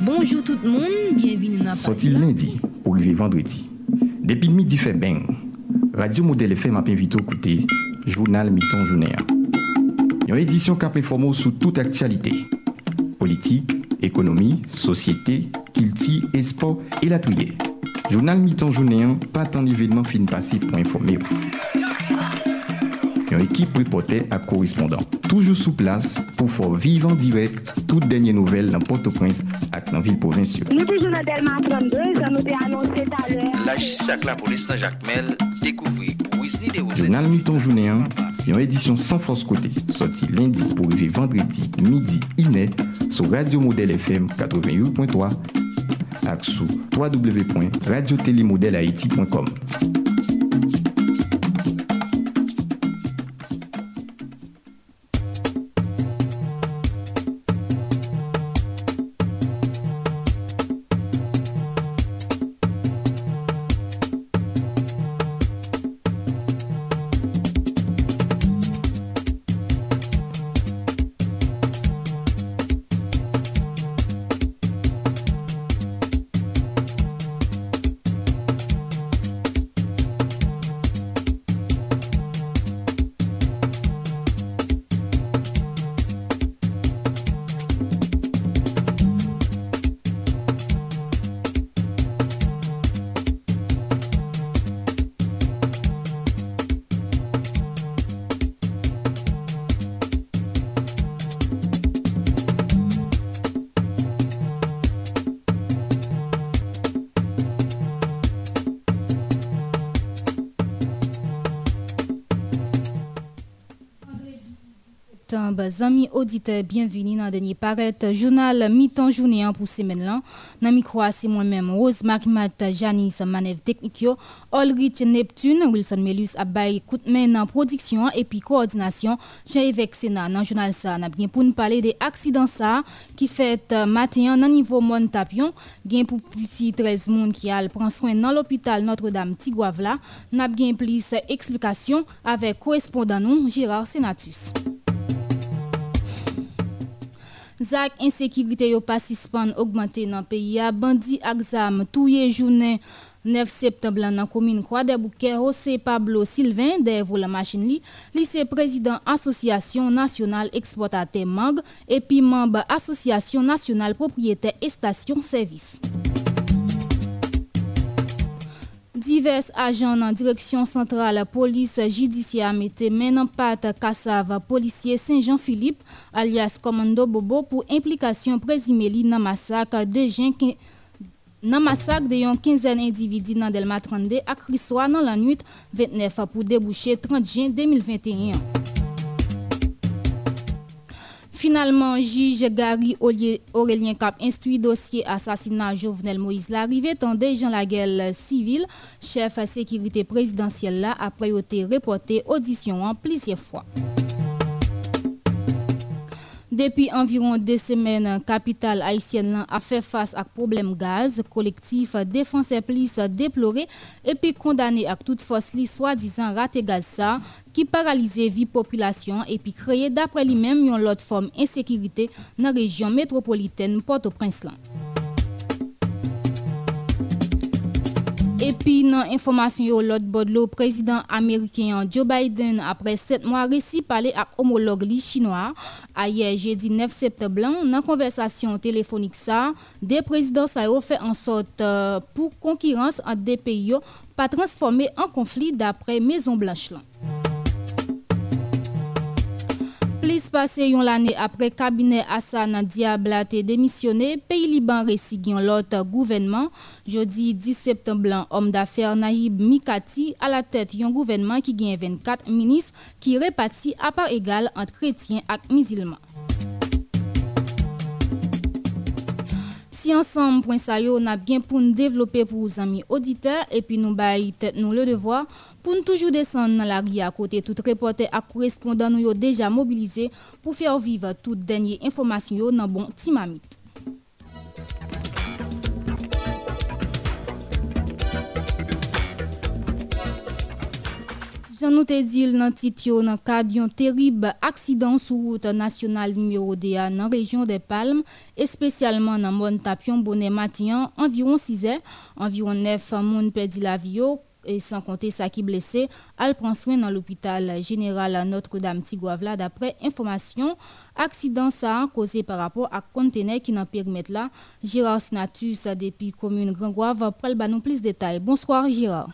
Bonjour tout le monde, bienvenue dans Sorti lundi pour arriver vendredi. Depuis midi fait bien. Radio Modèle FM m'a invité à écouter Journal Miton Journée. Une édition qui a sous toute actualité. Politique, économie, société, kilti, espoir et la trier. Journal Miton Journée, pas tant d'événements fin passés pour informer. Une équipe reporter à correspondant. Toujours sous place pour faire vivre en direct toutes dernières nouvelles dans Port-au-Prince et dans la ville provinciale. Nous toujours dans Delma 32, ça nous a annoncé tout à l'heure. La justice avec la police dans Jacques Mel découvrir Wesley de Journal Mi-temps Journée, une édition sans force côté, sorti lundi pour arriver vendredi midi iné sur Radio Modèle FM 88.3 et sur www.radiotélémodèlehaïti.com. septembre, amis auditeurs, bienvenue dans le dernier paraît journal mi-temps journée pour semaine là. Dans micro c'est moi-même Rose Mat Janice manœuvre technique Olrich Neptune Wilson Melus Abay coup dans production et puis coordination Jean-Yves Sénat dans journal ça n'a bien pour nous parler des accidents ça qui fait matin dans niveau Montapion gain pour petit 13 monde qui a prend soin dans l'hôpital Notre-Dame Tigouavla n'a bien plus explication avec correspondant Gérard Senatus. Zak insécurité yo pas suspend augmenté dans pays a bandi exam touye journée. 9 septembre dans commune Croix des Bouquets José Pablo Sylvain de la machine li lycée président association nationale exportateur MAG et puis membre association nationale propriétaire et station service divers ajan nan direksyon sentral polis jidisya mette men nan pat kasav polisye Saint-Jean-Philippe alias Komando Bobo pou implikasyon prezimeli nan masak de jen ken... Nan masak de yon 15 individi nan Delma 32 ak riswa nan lan 8 29 pou debouche 30 jen 2021. Finalement, juge Gary Aurélien Cap instruit dossier assassinat Jovenel Moïse l'arrivée tendait Jean Laguelle civil, chef sécurité présidentielle là après été reporté audition en plusieurs fois. Depi anviron de semen, kapital Haitien lan a fe fase ak problem gaz, kolektif defanse plis deplore epi kondane ak tout fos li swa dizan rate gaz sa ki paralize vi populasyon epi kreye dapre li menm yon lot form insekirite nan rejyon metropoliten Port-au-Prince lan. Et puis, dans l'information, le président américain Joe Biden, après sept mois, réussi parler avec homologue chinois. Hier, jeudi 9 septembre, dans la conversation téléphonique, ça, des présidents ont fait en sorte euh, pour concurrence entre deux pays, pas transformer en conflit d'après Maison Blanche. Plus passé yon l'année après cabinet Hassan Diable a été démissionné, pays Liban récit l'autre gouvernement. Jeudi 10 septembre, homme d'affaires Naïb Mikati à la tête d'un gouvernement qui gagne 24 ministres qui répartit à part égale entre chrétiens et musulmans. Si ensemble, point ça yo, n'a bien pour nous développer pour nos amis auditeurs et puis nous bailler tête nous le devoir Pour nous toujours descendre dans la grille à côté, tout reporter et correspondant nous ont déjà mobilisé pour faire vivre toutes dernières informations dans bon Timamite. Jan nou te dil nan tit yo nan kad yon terib aksidan sou route nasyonal nimeyo de ya nan rejyon de Palme, espesyalman nan moun tapyon bonen matyan, anviron 6 e, anviron 9 moun pedi la vi yo, e san konte sa ki blese, al pranswen nan l'opital general Notre-Dame Tigouavla. Dapre informasyon, aksidan sa an kose par rapport ak kontene ki nan permet la. Gérard Sinatus depi komune Grangouav prel banon plis detay. Bonsoir Gérard.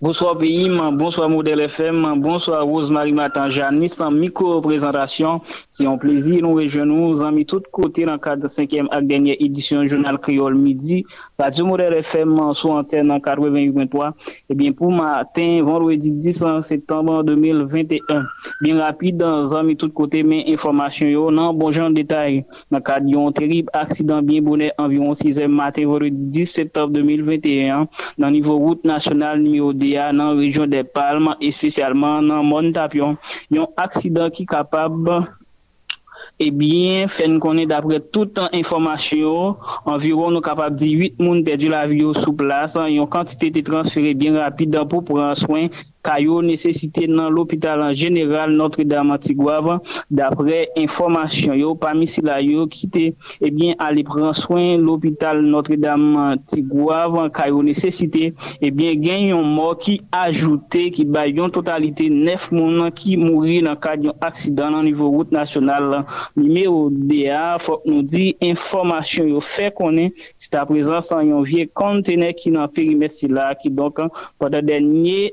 Bonsoir pays, bonsoir Modèle FM, bonsoir Rose-Marie Matan Janice en micro-présentation. C'est un plaisir, nous rejoignons nous amis tous côtés dans le cadre de 5e et dernière édition Journal Créole Midi. Radio Modèle FM sur antenne en 88.3. Eh bien, pour matin, vendredi 10 septembre 2021. Bien rapide, dans amis tous côtés, mais information non, bon genre détail. Dans le cadre d'un terrible accident bien bonnet environ 6e matin, vendredi 10 septembre 2021, dans le niveau route nationale numéro Goudéa nan rejyon de Palme, espesyalman nan Montapyon. Yon aksidan ki kapab eh Ebyen, fen konen dapre toutan informasyon, anviron nou kapab di 8 moun perdi la vyo sou plas, yon kantite te transfere bien rapide pou pran soin kayo nesesite nan l'opital an general Notre-Dame Antigouave dapre informasyon yo pamisi la yo kite ebyen eh ale pran soin l'opital Notre-Dame Antigouave kayo nesesite eh ebyen gen yon mor ki ajoute ki bay yon totalite nef mounan ki mouri nan kad yon aksidan nan nivou route nasyonal nimeyo DA fok nou di informasyon yo fe konen si ta prezans an yon vie kontene ki nan perimet si la ki donk an padan denye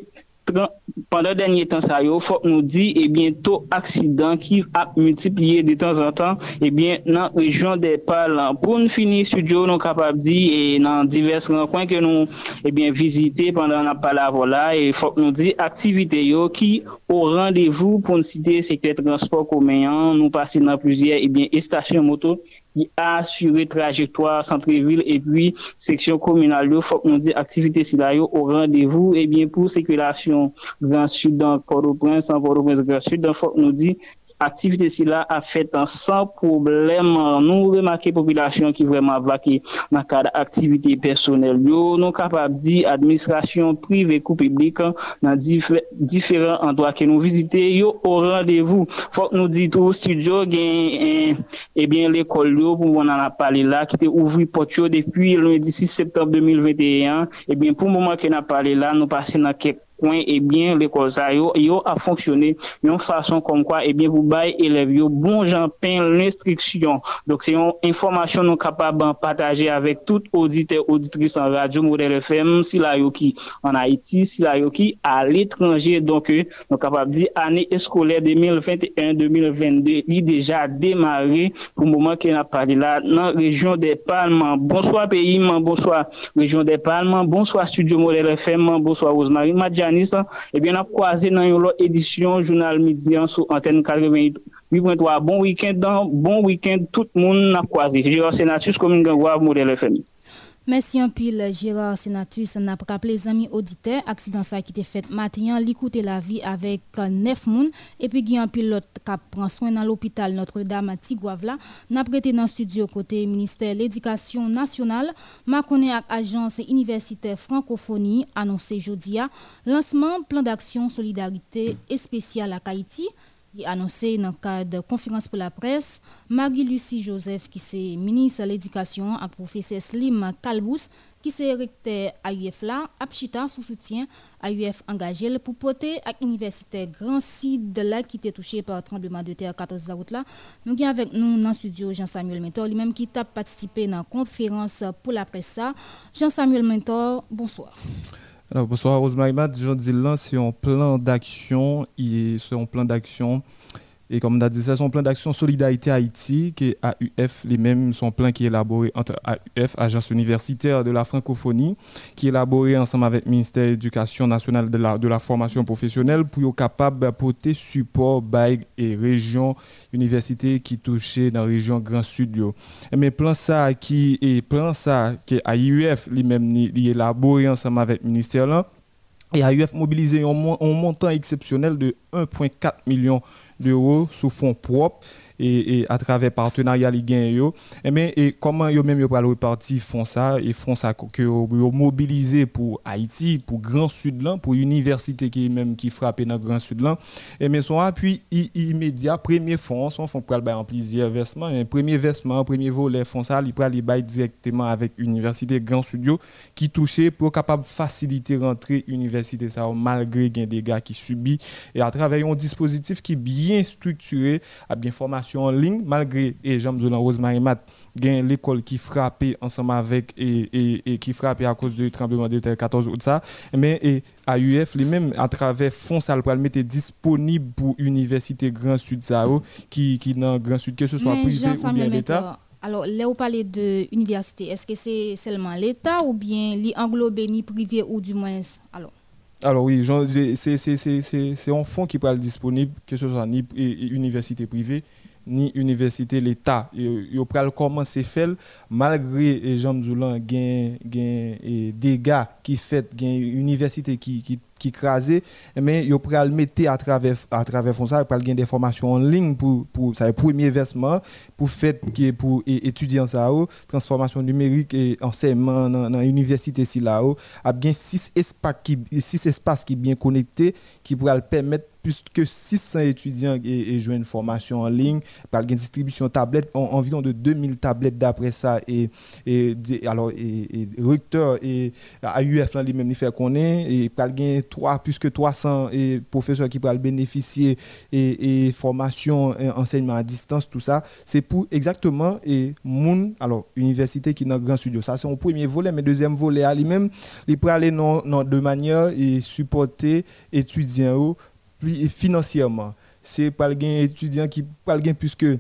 pandan denye tan sa yo, fok nou di, ebyen, eh to aksidan ki ap multipliye de tan zan tan, ebyen, eh nan rejon de pal pou nou fini studio nou kapab di, e nan divers renkwen ke nou, ebyen, eh vizite pandan nan pal avola, e fok nou di, aktivite yo ki au rendez-vous pour citer secteur transport commun. Nous passons dans plusieurs eh bien, stations moto qui assurent trajectoire centre-ville et puis section communale. Il faut qu'on dise activité au rendez-vous et eh bien, pour circulation Grand Sud dans Port-au-Prince, Port-au-Prince Grand Sud. Il faut qu'on dise activité là a fait sans problème. Nous remarquons population qui vraiment vaquée dans le cadre d'activité personnelle. Nous sommes capables de dire administration privée ou publique dans différents endroits ke nou vizite yo o randevou. Fok nou di tou studio gen eh, eh ebyen l'ekol yo pou moun an apale la ki te ouvri pot yo depi lundi 6 septembre 2021. Ebyen eh pou mouman ke nan apale la nou pase nan kek coin et bien l'école ça yo, a fonctionné d'une façon comme quoi et bien vous bail élèves yo bon j'en l'instruction. Donc c'est une information nous capable de partager avec tout auditeur auditrice en radio modèle FM si la yo qui en Haïti si la yo à l'étranger. Donc euh, nous capable dire année scolaire 2021 2022 il déjà démarré pour le moment qu'on a parlé là dans région des Palmes. Bonsoir pays. Bonsoir région des Palmes. Bonsoir studio modèle FM bonsoir Rosemary Madja Yanis, ebyen eh ap kwaze nan yon lot edisyon Jounal Midian sou antenne 88.3. Bon week-end, bon week-end, tout moun ap kwaze. Jérôme oh, Senatus, Komin Gangouave, Model FM. Merci un pile Gérard Senatus n'a pas rappelé les amis auditeurs accident ça qui était fait matin l'écouter la vie avec neuf moun et puis il y a un pilote qui prend soin dans l'hôpital Notre-Dame à Tigouavla n'a prêté dans studio côté ministère de l'éducation nationale. M'a connaît avec agence universitaire francophonie annoncé jeudi lancement plan d'action solidarité et spécial à Haïti il annoncé dans le cadre de conférence pour la presse, Marie-Lucie Joseph, qui est ministre de l'Éducation, et professeur Slim Kalbous, qui est recteur à UF là, Apchita sous soutien à UF engagé pour porter à l'université Grand Sud de là qui était touché par le tremblement de terre 14 août là. Nous avons avec nous dans le studio Jean-Samuel Mentor, lui-même qui a participé dans la conférence pour la presse. Jean-Samuel Mentor, bonsoir. Alors, bonsoir Rosemary Matt. Jean là, c'est un plan d'action. C'est un plan d'action et comme on a dit, c'est son plan d'action Solidarité Haïti, qui est AUF, les mêmes, son plan qui est élaboré entre AUF, Agence universitaire de la francophonie, qui est élaboré ensemble avec le ministère de l'Éducation nationale de la, de la formation professionnelle pour être capable d'apporter support bail et région université qui touchent dans la région Grand Sud. Mais plan ça qui est plan ça qui est AUF, les mêmes, élaboré ensemble avec le ministère là, et AUF mobilisé un montant exceptionnel de 1,4 million d'euros sous fonds propres et, à travers partenariat li gain yo. Et mais et comment yo même yo pral repartir font ça et font ça que yo mobiliser pour Haïti pour Grand Sud là pour université qui même qui frappe dans Grand Sud là et mais son appui immédiat premier fonds son font pral en plusieurs versements. Un premier versement premier volet font ça il pral bail directement avec université Grand Studio qui touchait pour capable faciliter rentrer université ça malgré des dégâts qui subit. Et à travers un dispositif qui est bien structuré à bien formation en ligne malgré et Jean Zolan Rosemary Mat gain l'école qui frappait ensemble avec et, et, qui frappait à cause du tremblement de terre 14 août ça. Mais et AUF les mêmes à travers fonds le mettre disponible pour université Grand Sud qui qui dans Grand Sud que ce soit privé ou bien l'État. alors, là, vous parlez de université. Est-ce que c'est seulement l'État ou bien l'englobe ni privé ou du moins Alors, alors oui, c'est un fonds qui peut être disponible, que ce soit ni université privée, ni université l'État. Ils peuvent commencer à faire, malgré Jean Zoulan, des dégâts qui fait, université qui, qui qui crasé mais yo pral mettre à travers à travers ça pral des formations en ligne pour pour ça premier versement pour fait qui pour étudiants ça transformation numérique et enseignement dans l'université si là a bien six espaces qui six espaces qui bien connectés qui pourraient permettre plus que 600 étudiants et, jouent une formation en ligne par une distribution tablette environ de 2000 tablettes d'après ça. Et, et alors et, recteur et AUF là lui-même il fait qu'on est et par plus que 300 et professeurs qui peuvent bénéficier et, formation et enseignement à distance tout ça c'est pour exactement et moun alors université qui est dans grand studio. Ça c'est un premier volet mais deuxième volet à lui-même il aller non, de manière et supporter étudiants financièrement c'est pas le étudiant qui pas le plus que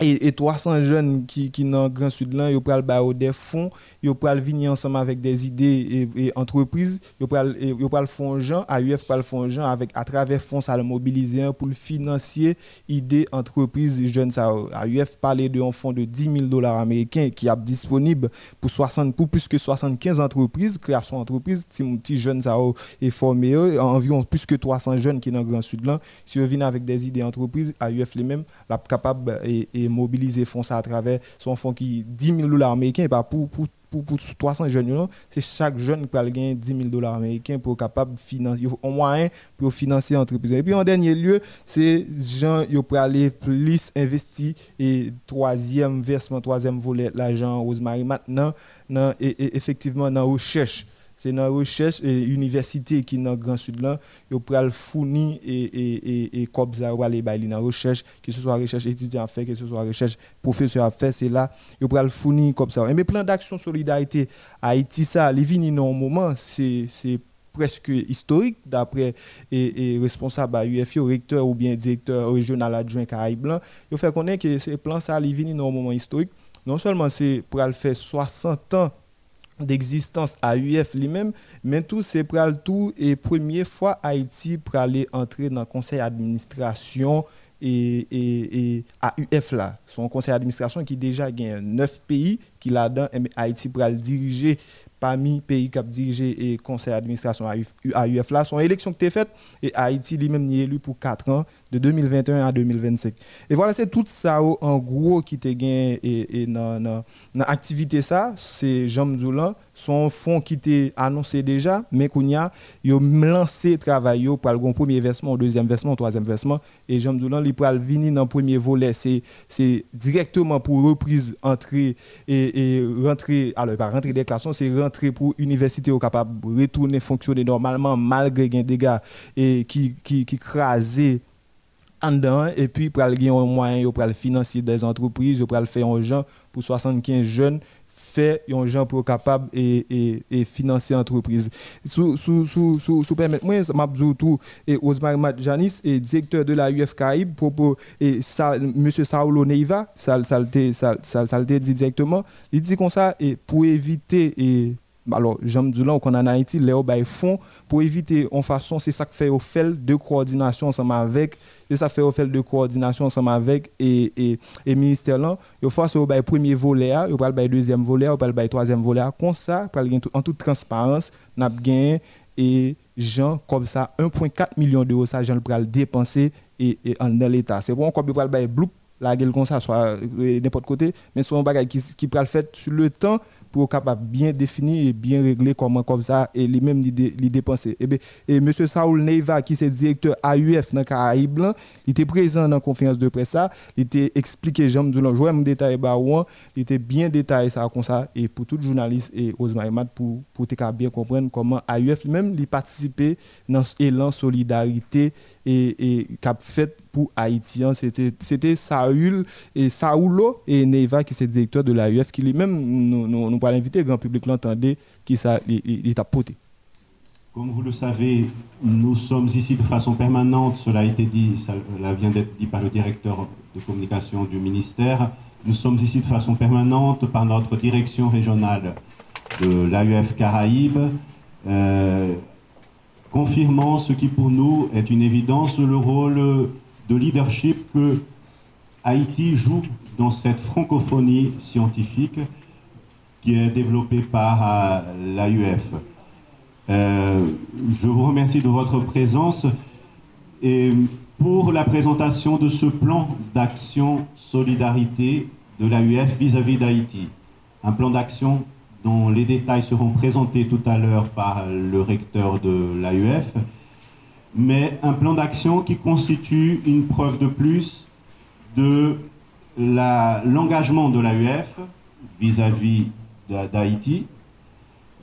et, 300 jeunes qui qui dans grand sud là ils ba des fonds ils pral venir ensemble avec des idées et, entreprises ils pral font gens AUF pral font gens avec à travers fonds ça le mobiliser pour le financer idées entreprises jeunes ça AUF parlait de un fonds de 10 000 dollars américains qui est disponible pour 60 pour plus que 75 entreprises création d'entreprises petits jeunes ça est formé environ plus que 300 jeunes qui dans grand sud si ils viennent avec des idées entreprises AUF les mêmes la capable et mobiliser fonds à travers son fonds qui 10 000 dollars américains pour, pour pour, pour 300 jeunes, c'est chaque jeune qui peut gagner 10 000 dollars américains pour capable financer, au moyen pour financer l'entreprise. Et puis en dernier lieu, c'est gens qui peuvent aller plus investir. Et troisième versement, troisième volet, l'argent Rosemary maintenant, et, effectivement dans recherche c'est dans la recherche et l'université qui est dans le Grand Sud là, ils peuvent fournir et et et ça aller recherche, que ce soit recherche étudiant à faire, que ce soit recherche professeur à faire, c'est là ils peuvent fournir comme ça. Mais plan d'action solidarité Haïti ça, les vini dans un moment, c'est presque historique d'après et, responsable à UFO, recteur ou bien directeur régional adjoint Caraïbes Blanc. Il fait connaître que ce plan ça, les vini dans un moment historique. Non seulement c'est pour faire 60 ans d'existence à UF lui-même, mais tout c'est pour tout et première fois Haïti aller entrer dans le conseil d'administration et, et, et AUF là, son conseil d'administration qui déjà gagne neuf pays qui là-dedans, Haïti pour le diriger parmi pays qui ont dirigé et conseil d'administration AUF là, son élection qui été faite et Haïti lui-même est élu pour 4 ans, de 2021 à 2025. Et voilà, c'est tout ça en gros qui était gagné et, dans l'activité c'est Jean Zoulan, son fonds qui était annoncé déjà, mais qu'on a, il a lancé travail pour le premier versement, deuxième versement, troisième versement, et Jean Zoulan, il peut venir dans le premier volet, c'est directement pour reprise, entrée et, et rentrer, alors pas rentrer des classes, c'est pour l'université au capable retourner fonctionner normalement malgré des dégâts et qui qui qui en dedans. Et puis pour un moyen pour financer des entreprises pour aller faire un gens pour 75 jeunes faire un gens pour capable et, et, et financer entreprise sous sous sous sous moi m'abzou et Osmar Janis est directeur de la UF pour et monsieur Saulo Neiva ça ça dit directement. Il dit comme ça et pour éviter et alors j'aime dire là qu'on en Haïti les bay font pour éviter en façon c'est ça que fait au fait de coordination ensemble avec c'est ça fait au fait de coordination ensemble avec et et, et ministère là il faut au bay premier volet il va le deuxième volet il va le troisième volet comme ça en toute transparence n'a gagné et gens comme ça 1.4 million d'euros ça gens le dépenser et, et dans l'état. C'est bon il va le la gueule comme ça, soit n'importe côté, mais soit un bagage qui, qui peut le sur le temps pour capable bien définir et bien régler comment comme ça et les mêmes les dépenser. Et, bien, et monsieur Saoul Neiva qui est directeur AUF dans Caraïbes, il était présent dans la conférence de presse il était expliqué j'aime du jouer un détail bah il était bien détaillé ça comme ça et pour tout journaliste et Osmar Emad pour pour bien comprendre comment AUF même il participer dans l'élan solidarité et et cap fait pour Haïtiens, c'était Saoul et Saoulo et Neiva qui est directeur de l'AUF qui lui-même nous, nous, nous l'inviter, le grand public l'entendait, qui est poté. Comme vous le savez, nous sommes ici de façon permanente, cela a été dit, cela vient d'être dit par le directeur de communication du ministère, nous sommes ici de façon permanente par notre direction régionale de l'AUF Caraïbes, euh, confirmant ce qui pour nous est une évidence, le rôle de leadership que Haïti joue dans cette francophonie scientifique qui est développé par euh, l'AUF. Euh, je vous remercie de votre présence et pour la présentation de ce plan d'action solidarité de l'AUF vis-à-vis d'Haïti. Un plan d'action dont les détails seront présentés tout à l'heure par le recteur de l'AUF, mais un plan d'action qui constitue une preuve de plus de l'engagement de l'AUF vis-à-vis d'Haïti.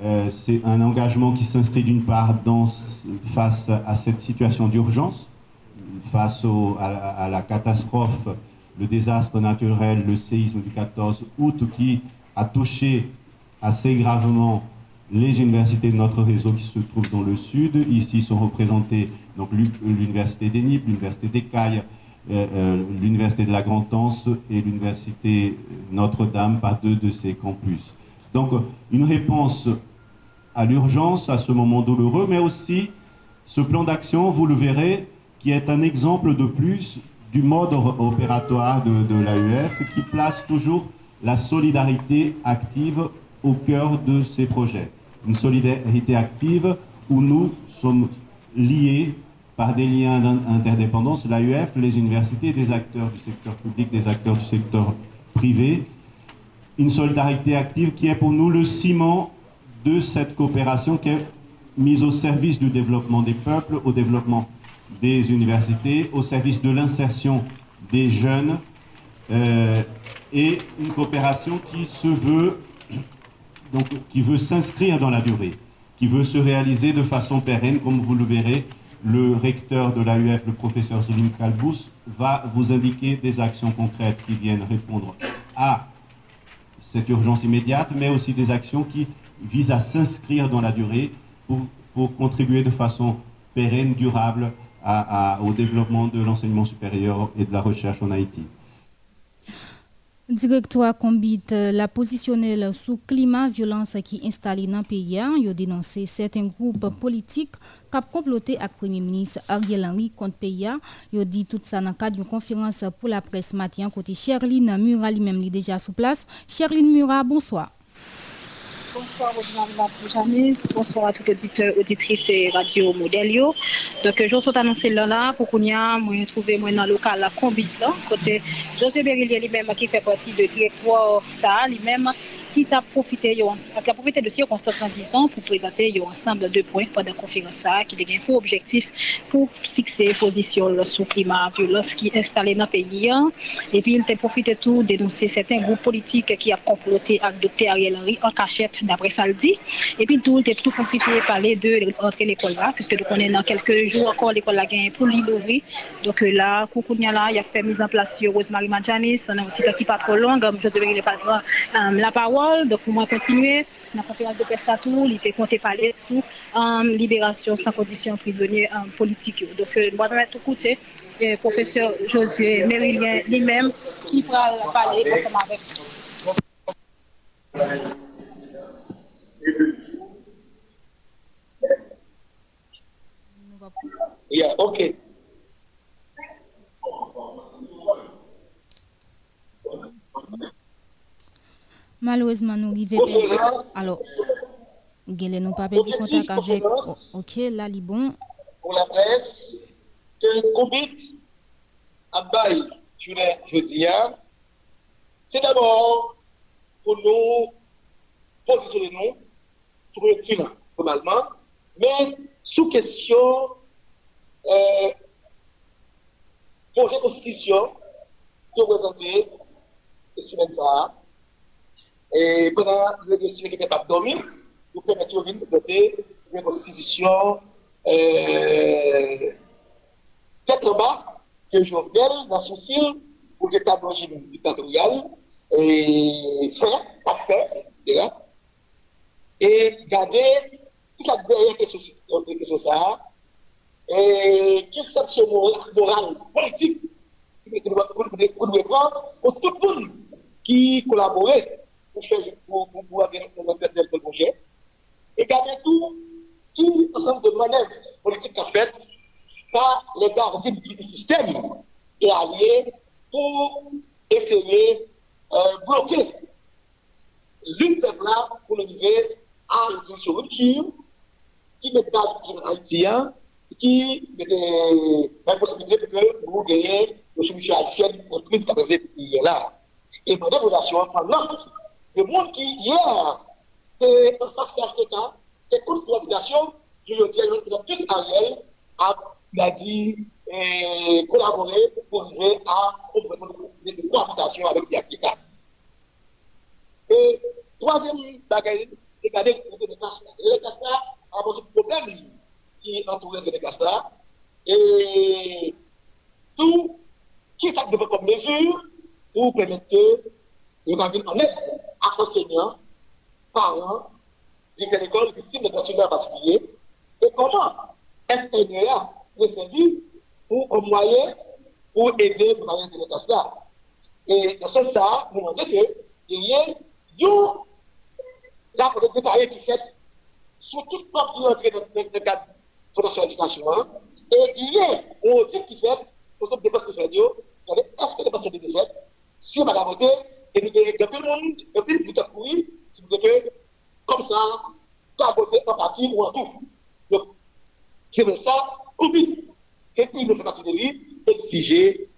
Euh, c'est un engagement qui s'inscrit d'une part dans, face à cette situation d'urgence, face à, la catastrophe, le désastre naturel, le séisme du 14 août qui a touché assez gravement les universités de notre réseau qui se trouvent dans le sud. Ici sont représentées donc l'université d'Enip, l'université d'Écaille, euh, euh, l'université de la Grande-Anse et l'université Notre-Dame par deux de ces campus. Donc une réponse à l'urgence, à ce moment douloureux, mais aussi ce plan d'action, vous le verrez, qui est un exemple de plus du mode opératoire de, de qui place toujours la solidarité active au cœur de ces projets. Une solidarité active où nous sommes liés par des liens d'interdépendance, l'AUF, les universités, des acteurs du secteur public, des acteurs du secteur privé, une solidarité active qui est pour nous le ciment de cette coopération qui est mise au service du développement des peuples, au développement des universités, au service de l'insertion des jeunes, euh, et une coopération qui veut s'inscrire dans la durée, qui veut se réaliser de façon pérenne, comme vous le verrez. Le recteur de l'AUF, le professeur Selim Kalbous, va vous indiquer des actions concrètes qui viennent répondre à cette urgence immédiate, mais aussi des actions qui visent à s'inscrire dans la durée pour, contribuer de façon pérenne, durable au développement de l'enseignement supérieur et de la recherche en Haïti. Directoire Combit la positionnelle sous climat violence qui installé dans le pays. Il a dénoncé certains groupes politiques qui ont comploté avec le Premier ministre Ariel Henry contre le pays. Il a dit tout ça dans le cadre d'une conférence pour la presse matin côté Sherline Murat lui-même déjà sous place. Sherline Murat, bonsoir. Bonsoir Rosamond Poujamis, bonsoir à tout auditeur, auditrice et radio Modelio. Donc, euh, je vous annoncé là, là pour qu'on y a, moi, trouvé, moi, dans le local, la combite, là, côté José Berilier lui-même, qui fait partie de directoire, ça, lui-même, qui a profité, a profité de circonstances disons pour présenter ensemble de points pendant la conférence qui a pour objectif pour fixer position sur le climat violence qui est installé dans le pays. Hein. Et puis, il a profité tout dénoncer certains groupes politiques qui ont comploté avec Dr. Ariel Henry en cachette, d'après ça le dit. Et puis, tout, il a tout profité de parler de l'école là, puisque nous est dans quelques jours encore l'école là pour l'ouvrir. Donc là, Koukounia là, il a fait mise en place sur Rosemary Madjanis, on un petit qui pas trop long, je vais la parole donc pour moi continuer la conférence de presse tout, il était compté parler sous um, libération sans condition prisonnier um, politique. Donc euh, moi je vais écouter le professeur Josué Mérilien lui-même qui va parler Yeah, okay. Malheureusement, nous arrivons Alors, nous n'avons pas perdu contact avec. Oh, ok, là, bon. Pour la presse, que Koubit a journée jeudi, hein, c'est d'abord pour nous positionner nous sur le globalement, mais sous question euh, projet de constitution qui est présenté cette semaine ça. Et pendant le dossier qui n'était pas dormi, nous permettons de présenter une constitution euh, tête en bas que Jovenel, dans son signe, pour l'état d'origine dictatorial, et c'est parfait, etc. Et garder toute la dernière question, question ça, et quelle sanction morale, politique, que nous devons prendre pour tout le monde qui collaborait pour faire tel projet. Et garder tout, tout ensemble de manœuvres politiques qu'a faites par les gardiens du système et alliés pour essayer de euh, bloquer l'une des là pour nous dire à une rupture qui n'est pas un haïtien, qui est la possibilité que vous gagnez le solution haïtienne pour prise hier là. Et dans des relations pendant le monde qui hier est en face de HTK, c'est toute cohabitation, dire, nous tous Ariel a, a dit et collaborer pour arriver à une cohabitation avec l'HTK. Et troisième bagaille, c'est garder le Castra. Le Castra a posé problème qui entourait le Castra. Et tout, qui devait comme mesure pour permettre que arrivions en aide enseignants, parents, directeurs d'école, victimes de personnels en particulier, et comment FNEA est servi pour un moyen pour aider pour parler de l'état Et dans ce sens, nous demandons que il y ait là, pour détailler qui fait sur toute porte qui entrer dans le de d'éducation, et il y a un audit qui fait, pour ce que fait Dieu, est-ce que les si on va la voter, et depuis le monde, depuis temps pourri, qui nous dit que, comme ça, tu voté en partie ou en tout. Donc, c'est ça, oublie, et il nous fait partie de lui, exiger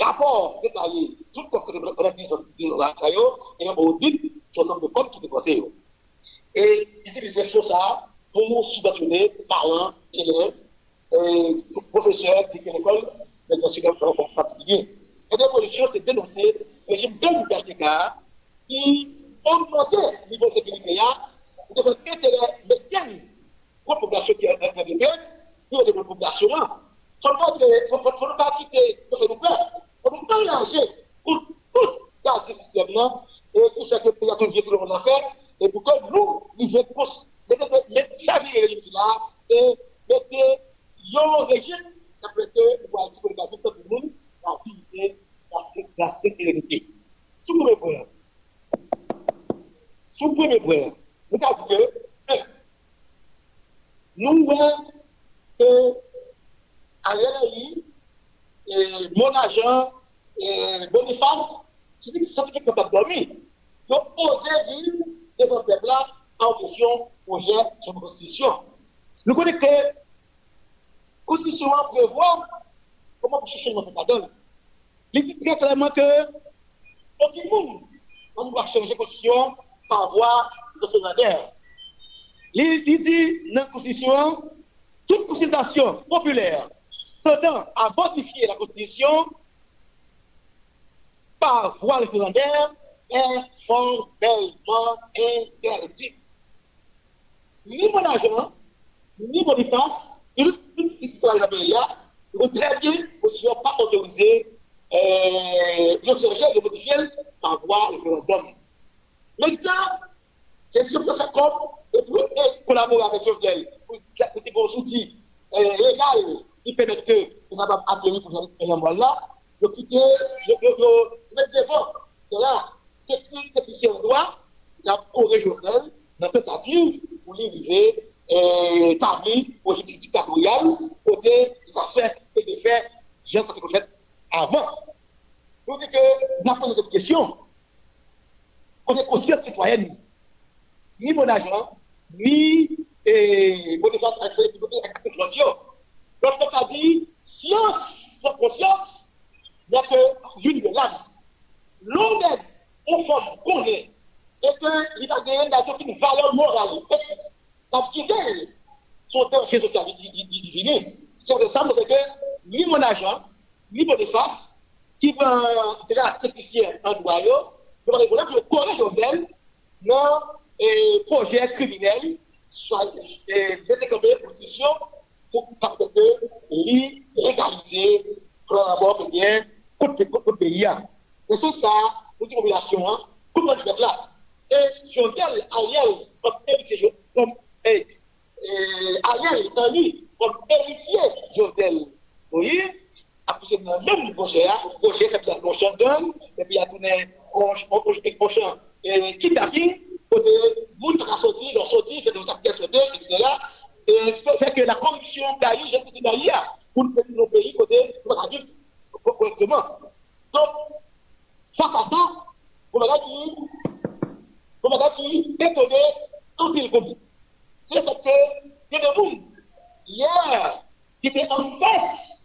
rapport détaillé, tout comme on a dit la et un audit sur l'ensemble de comptes qui dépensaient. Et utiliser ça pour subventionner parents, élèves, professeurs, qui l'école, mais dans ce particulier. Et la position, c'est dénoncer le régime de l'UPHTK qui augmentait le niveau de sécurité pour des intérêts bestiaux pour la population qui est invitée, pour les populations. Il ne faut pas quitter, nous peur, il faut nous mélanger pour tout garder ce système-là et pour que le pays a tout le monde fait, et pour que nous, nous mettons chaque régime là et mettons un régime qui a fait pour aller pour le monde la sécurité. Sous premier point, sous premier point, nous avons dit que, nous voyons que Ariel Henry, mon agent, Boniface, c'est qui sont capables de dormir. Donc, oser vivre devant le peuple en question projet de constitution. Nous connaissons que la constitution prévoit comment cherchez notre cadre. Il dit très clairement que aucun monde ne doit changer la constitution par voie référendaire. Il dit dans la constitution, toute consultation populaire tendant à modifier la constitution par voie référendaire est formellement interdit. Ni mon agent, ni défense, ni le citoyen de la vous très bien ne sont pas autorisés euh, de modifier par voie référendum. Maintenant, c'est sûr que faire comme et pour collaborer avec Jovenel, pour des gros outils euh, légaux qui permettent nous avons atterrir pour un mois là, de quitter, de mettre devant, de là, technique, technicien en droit, il y a coré Jovenel dans la tentative pour l'arrivée établi au dictatorial, côté il va faire et des faits, j'ai que fait avant. Disons que posé cette question. On est conscience citoyenne, ni mon agent, ni Boniface Alexandre, ni Boniface Donc, on a dit science conscience, mais que une de l'âme. L'homme, on forme, qu'on est, et que va une valeur morale, quitter son social de ça, c'est que, lui, mon agent, lui, mon face, qui va être technicien en droit, va répondre pour le corriger d'elle, non, et projet criminel, soit détecter position pour permettre de légaliser le bien le pays. Et c'est ça, nous disons population, comment tu fais là. Et Jontel, Ariel, comme héritier, comme Ariel, Tani, comme héritier Jontel Moïse, a poussé dans le même projet, projet qui a et puis il a kidnapping, côté sautés, etc. Et fait que la corruption j'ai petit pays, pour côté, correctement. Donc, face à ça, vous m'avez dit, vous m'avez dit. C'est le fait hier, qui étaient en face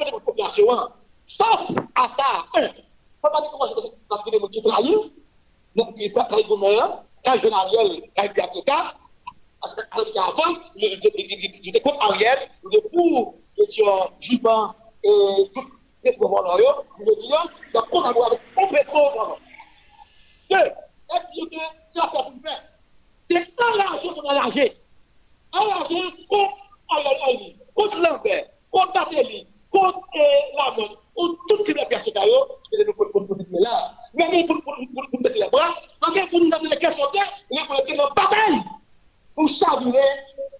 la population, sauf à ça, un, parce que les gens qui trahissent, donc, il pas très gouverneur, quand je Ariel, quand il y a parce qu'avant, j'étais contre Ariel, j'étais pour question Jiban et tous les pouvoirs je veux dire, donc on a avec complètement. Deux, c'est à faire C'est enlarger qu'on a enlargé. Enlarger contre contre contre Amélie, contre Lamont, contre toutes les personnes qui ont été là. Mais pour nous baisser les bras, pour nous amener les questions, il faut être dans bataille pour chavirer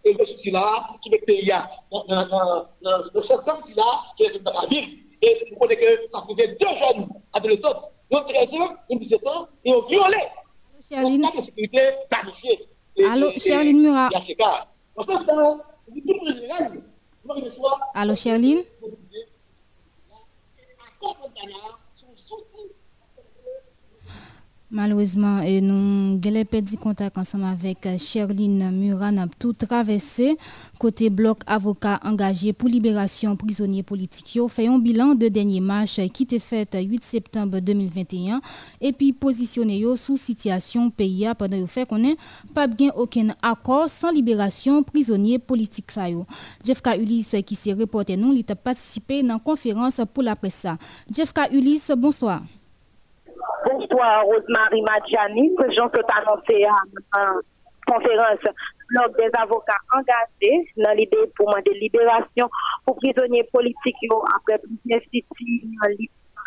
et le souci là qui est payé dans ce temps-là qui est une bataille Et vous connaissez que ça faisait deux jeunes adolescents, une 13 ans, une 17 ans, et ont violé. Charline. Donc, sécurité planifiée. Allô, Charline Murat. Tout le. Allô, Charline. Malheureusement, nous avons perdu contact ensemble avec Sherline Muran, tout traversé. Côté bloc avocat engagé pour libération prisonniers politiques, fait un bilan de dernier marche qui était fait 8 septembre 2021 et puis positionné sous situation pays pendant le fait qu'on n'ait pas bien aucun accord sans libération prisonniers politiques. Jeff K. Ulysse qui s'est reporté nous, il a participé dans la conférence pour la presse. Jeff K. Ulysse, bonsoir. Bonsoir, Rosemary Madjani, président qui annoncé en conférence. Bloc des avocats engagés dans l'idée pour de libération pour prisonniers politiques après plusieurs sites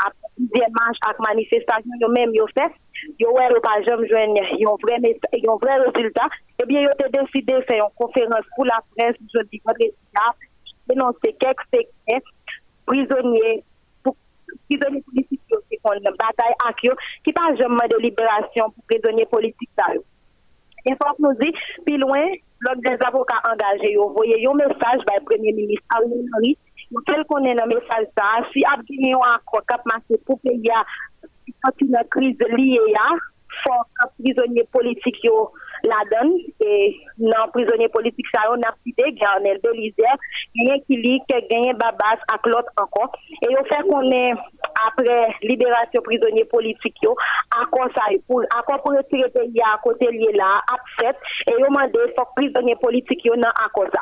après plusieurs marches avec manifestations, yo même yo fait, yo ouais pas joindre un vrai résultat, et eh bien yo ont décidé faire une conférence pour la presse vendredi dénoncer quelques prisonniers prisonniers politiques qui font une bataille avec eux, qui pas jamais de libération pour prisonniers politiques. Il faut nous dire, plus loin, l'ordre des avocats engagés, vous voyez un message par le Premier ministre Ariel Henry, quel qu'on est le message ça, si Abdini a accord cap marché pour payer une crise liée que prisonniers politiques la donne. Et non prisonniers politiques ça on a cité Garnel Belizer gagne qui lit que gagne Babas avec l'autre encore. Et au fait qu'on est après libération prisonniers politiques yo accord ça pour accord pour retirer pays à côté lié là fait. Et on demandé faut prisonniers politiques yo non accord ça.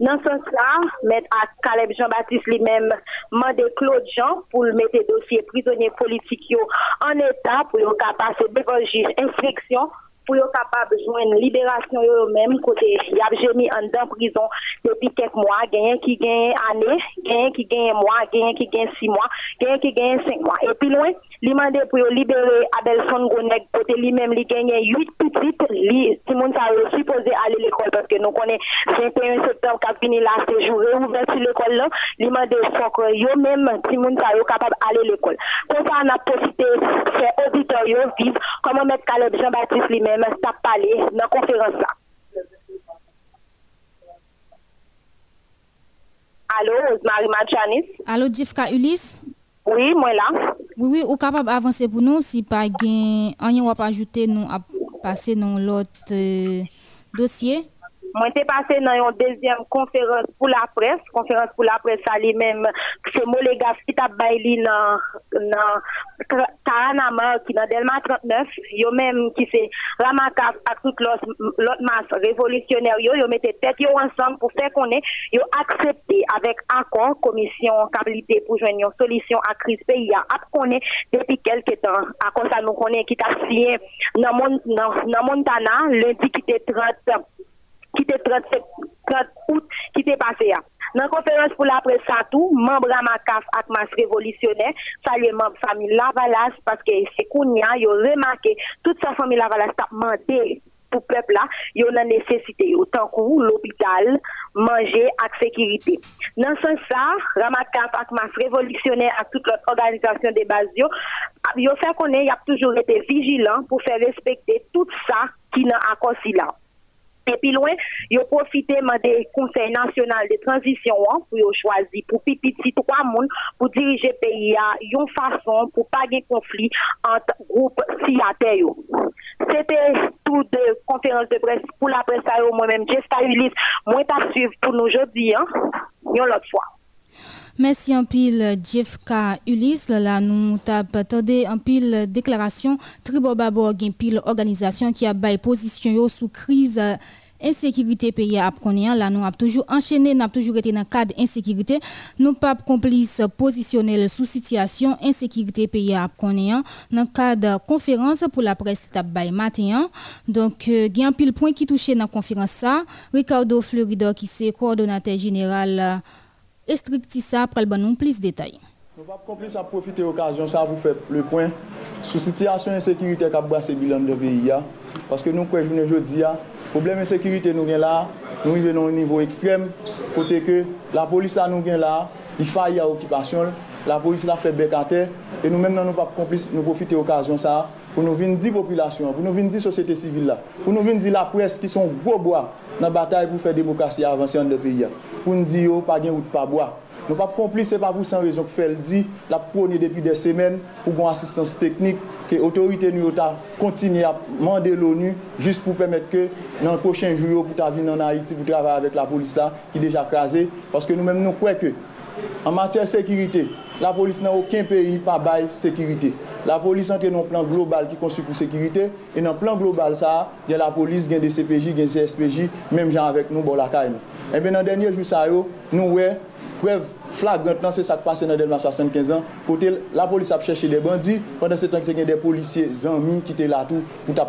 Dans ce sens-là, M. Caleb Jean-Baptiste lui-même demandé Claude Jean pour mettre dossier prisonniers politiques en état pour qu'il passer devant le juge instruction pour être capable de joindre une libération eux-mêmes côté y a gémi en dans prison depuis quelques mois gagne qui gagne année gagne qui gagne mois gagne qui gagne six mois gagne qui gagne cinq mois. Et puis loin Li mande pou yo libere Abel Son Gonek kote li menm li genyen 8 petit li si moun sa yo suppose ale l'ekol paske nou konen 21 septembre kap fini la sejou reouver si l'ekol la li mande fok yo menm si moun sa yo kapab ale l'ekol. Kon sa an ap posite se auditor yo viv koman met Jean-Baptiste li menm stap pale nan konferans la. Alo, Osmari Madjanis. Alo, Jifka Ulysse? Oui, mwen la. Oui, oui, ou kapab avanse pou nou si pa gen anyen wap ajoute nou ap pase nou lot euh, dosye. Mwen te pase nan yon dezyem konferans pou la pres, konferans pou la pres sa li menm se molegaf ki tap bay li nan Taranama ki nan Delma 39, yo menm ki se Ramakaf ak tout lot mas revolisyoner yo, yo mette tet yo ansan pou fe konen, yo aksepte avek akon komisyon kabilite pou jwen yon solisyon akris pe ya ap konen depi kelke tan akon sa nou konen ki ta siye nan Montana lundi ki te 30 ki te 30 out ki te pase ya. Nan konferans pou la pres sa tou, membre Amakaf ak mas revolisyoner, salye membre fami Lavalas, paske se koun ya, yo remake, tout sa fami Lavalas tap mante pou pepla, yo nan nesesite yo, tankou l'opital, manje ak sekirite. Nan san sa, Ramakaf ak mas revolisyoner ak tout lot organizasyon de baz yo, yo fè konen, yap toujou rete vijilan pou fè respekte tout sa ki nan akonsi la. Epi lwen, yo profite man de konsey nasyonal de transisyon pou yo chwazi pou pipit si 3 moun pou dirije peyi ya yon fason pou pa gen konflik ant group si ate yo. Sete tout de konferans de pres pou la pres a yo mwen men Jesta Ulysse mwen ta suiv pou nou jodi yon lot fwa. Merci un pile Jeffka Ulysse. Là nous tap attendé un pile déclaration. Tribo babor gen pile organisation qui a bail position sous crise insécurité pays connaît là nous a toujours enchaîné n'a toujours été dans cadre insécurité. Nous pas complice positionnel sous situation insécurité pays a connaît dans cadre conférence pour la presse tap bail matin donc euh, il y a un pile point qui touché dans conférence ça. Ricardo Florida qui c'est coordonnateur général Estriktisa pral ban nou plis detay. Nou pa komplis a profite okasyon sa pou fè le point sou sityasyon ensekirite kap brase bilan de veyi ya. Paske nou kwej jounen jodi ya, problem ensekirite nou gen la, nou y venon nivou ekstrem, kote ke la polis la nou gen la, li fayi a okipasyon, la polis la fe bekate, non, e nou men nan nou pa komplis nou profite okasyon sa, pou nou vin di populasyon, pou nou vin di sosyete sivil la, pou nou vin di la pres ki son goboa nan batay pou fe demokrasi avanse an de peyi ya, pou nou di yo pa gen ou pa boa. Nou pa komplis se pa pou san rezon ki fel di, la prone depi de semen pou gon asistans teknik, ke otorite nou yo ta kontine a mande l'ONU jist pou pemet ke nan prochen juyo pou ta vin nan Haiti pou travay avèk la polis la ki deja krasè, paske nou men nou kwe ke An matyè sekirite, la polis nan ouken peyi pa bay sekirite. La polis an te nan plan global ki konsu pou sekirite, e nan plan global sa, gen la polis, gen DCPJ, gen CSPJ, menm jan avèk nou bol akay nou. Ebe eh nan denye jou sa yo, nou we, prev flagrant nan se sak pase nan delman 75 an, kote la polis ap chèche de bandi, pandan se tan ki te gen de polisye zanmi ki te la tou pou ta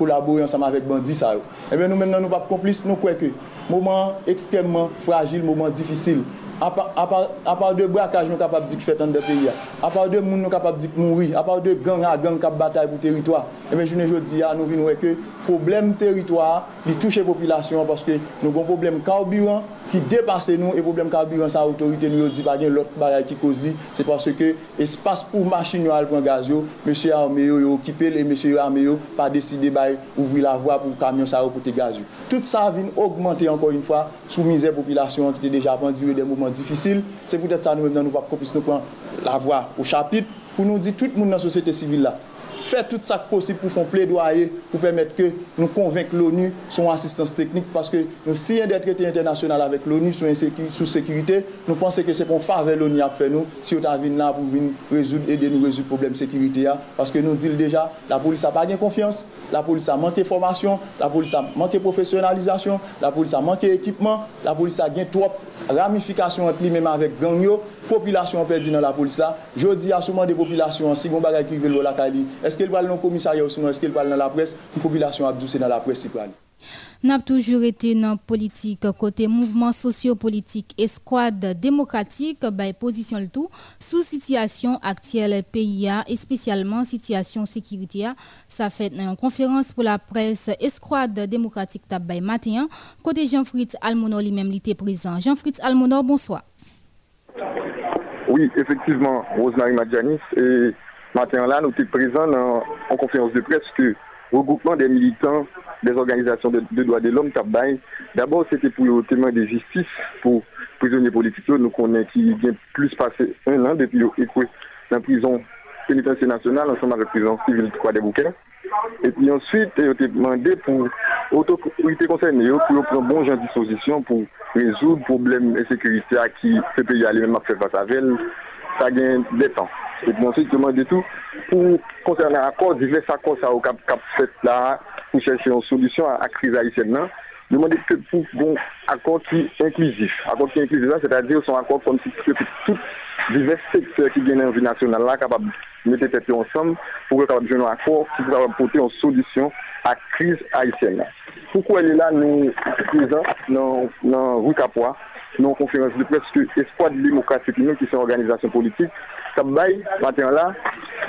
kolabori ansama avèk bandi sa yo. Ebe nou men nan nou pap komplis, nou kweke, mouman ekstremman fragil, mouman difisil. apar de brakaj nou kapap dik fet an de peyi ya, apar de moun nou kapap dik mouri, apar de gang a gang kap batay pou teritwa, eme jounen jodi ya nou vin wè ke problem teritwa li touche populasyon paske nou gon problem karburan ki depase nou e problem karburan sa otorite li yo di bagen lot baray ki koz li, se paske espas pou machin yo al pran gaz yo, mèche arme yo yo kipel e mèche arme yo pa deside bay ouvri la vwa pou kamyon sa yo pote gaz yo. Tout sa vin augmente ankon yon fwa sou mize populasyon ki te deja pandi yo den mouman difficile, c'est peut-être ça nous même nous pas nous prendre la voix au chapitre pour nous dire tout le monde dans la société civile là faire tout ça possible pour faire plaidoyer, pour permettre que nous convaincre l'ONU son assistance technique, parce que nous signons des traités internationaux avec l'ONU sur sécurité, nous pensons que c'est pour faire l'ONU à faire nous, si on venu là pour venir résoudre, aider nous résoudre le problème de sécurité, parce que nous disons déjà, la police n'a pas de confiance, la police a manqué de formation, la police a manqué de professionnalisation, la police a manqué d'équipement, la police a gagné trop ramification entre lui-même avec gang population perdue dans la police là. Je dis à souvent des populations, si on qui veulent la Est-ce qu'elle parle dans le commissariat ou sinon est-ce qu'elle parle dans la presse? Une population a dans la presse. N'a toujours été dans politique côté mouvement sociopolitique et squad démocratique by position le tout sous situation actuelle pays et spécialement situation sécuritaire ça fait une conférence pour la presse escouade démocratique tabay matin. Côté Jean-Fritz Almonor lui-même était présent. Jean-Fritz Almonor bonsoir. Oui effectivement Rosemary Madjanis et matin là nous sommes présents en conférence de presse que regroupement des militants des organisations de, droits de l'homme Tabay. D'abord, c'était pour le témoin de justice pour prisonniers politiques. Nous connaissons qui vient plus passé un an depuis dans la prison pénitentiaire nationale ensemble avec la prison civile 3 des bouquins. Et puis ensuite, il a demandé pour l'autorité concernée pour prendre bon genre disposition pour résoudre le problème de sécurité à qui ce pays a lui-même fait face à elle. Ça gagne des temps. Et puis ensuite, demandé tout pour concerner l'accord, divers accords ça au fait là, pou chèche yon solusyon a kriz haïtien nan, demande ke pou bon akon ki inklusif. Akon ki inklusif la, c'est-à-dire son akon kon si tout divers sektèr ki gen envi nasyonal la kapab mette tète ansam pou kapab jenon akon ki pou kapab pote yon solusyon a kriz haïtien nan. Poukou elè la nou prezant nan Roukapwa, nan konferans de preske Espoir Démocratique Union ki se organizasyon politik, kap bay, matin la,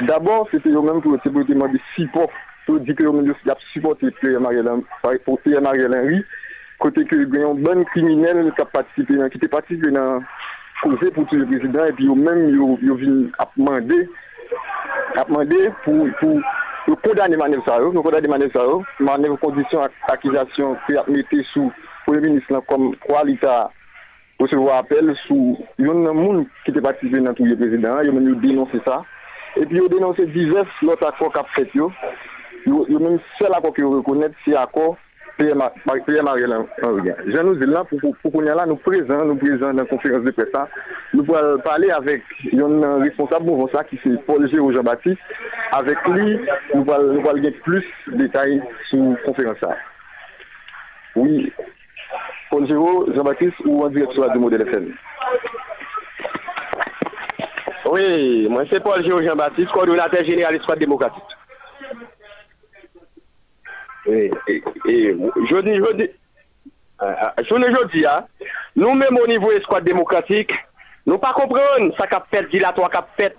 d'abord, se te yo menm pou te bote mandi si pof tou di ke yo men yo si ap supporte Pierre Mariel Henry, kote ke yon bon kriminel ki ap patisipe nan, ki te patisipe nan koze pou tou le prezident, epi yo men yo vin ap mande, ap mande pou, pou, yo kondane manev sa yo, yo kondane manev sa yo, manev kondisyon ak, akizasyon ki ap mette sou pou le minis lan kom kwa lita recevo apel sou yon nan moun ki te patisipe nan tou le prezident, yo men yo denonse sa, epi yo denonse divers lot akwa kap fet yo, même seul accord que reconnaître c'est accord PM Ariel Henry. Je nous dis là, pour, pour, qu'on là, nous présents, nous présents dans la conférence de presse, nous pouvons parler avec un responsable mouvement ça qui c'est Paul Géraud Jean-Baptiste. Avec lui, nous allons nous gagner plus de détails sur la conférence. Oui, Paul Géraud Jean-Baptiste ou en direct sur la démo de l'FM. Oui, moi c'est Paul Géraud Jean-Baptiste, coordonnateur général de démocratique. Et, je dis, je dis, je ne dis, nous même au niveau escouade démocratique, nous pas comprendre ça qu'a fait dilatoire qu'a fait.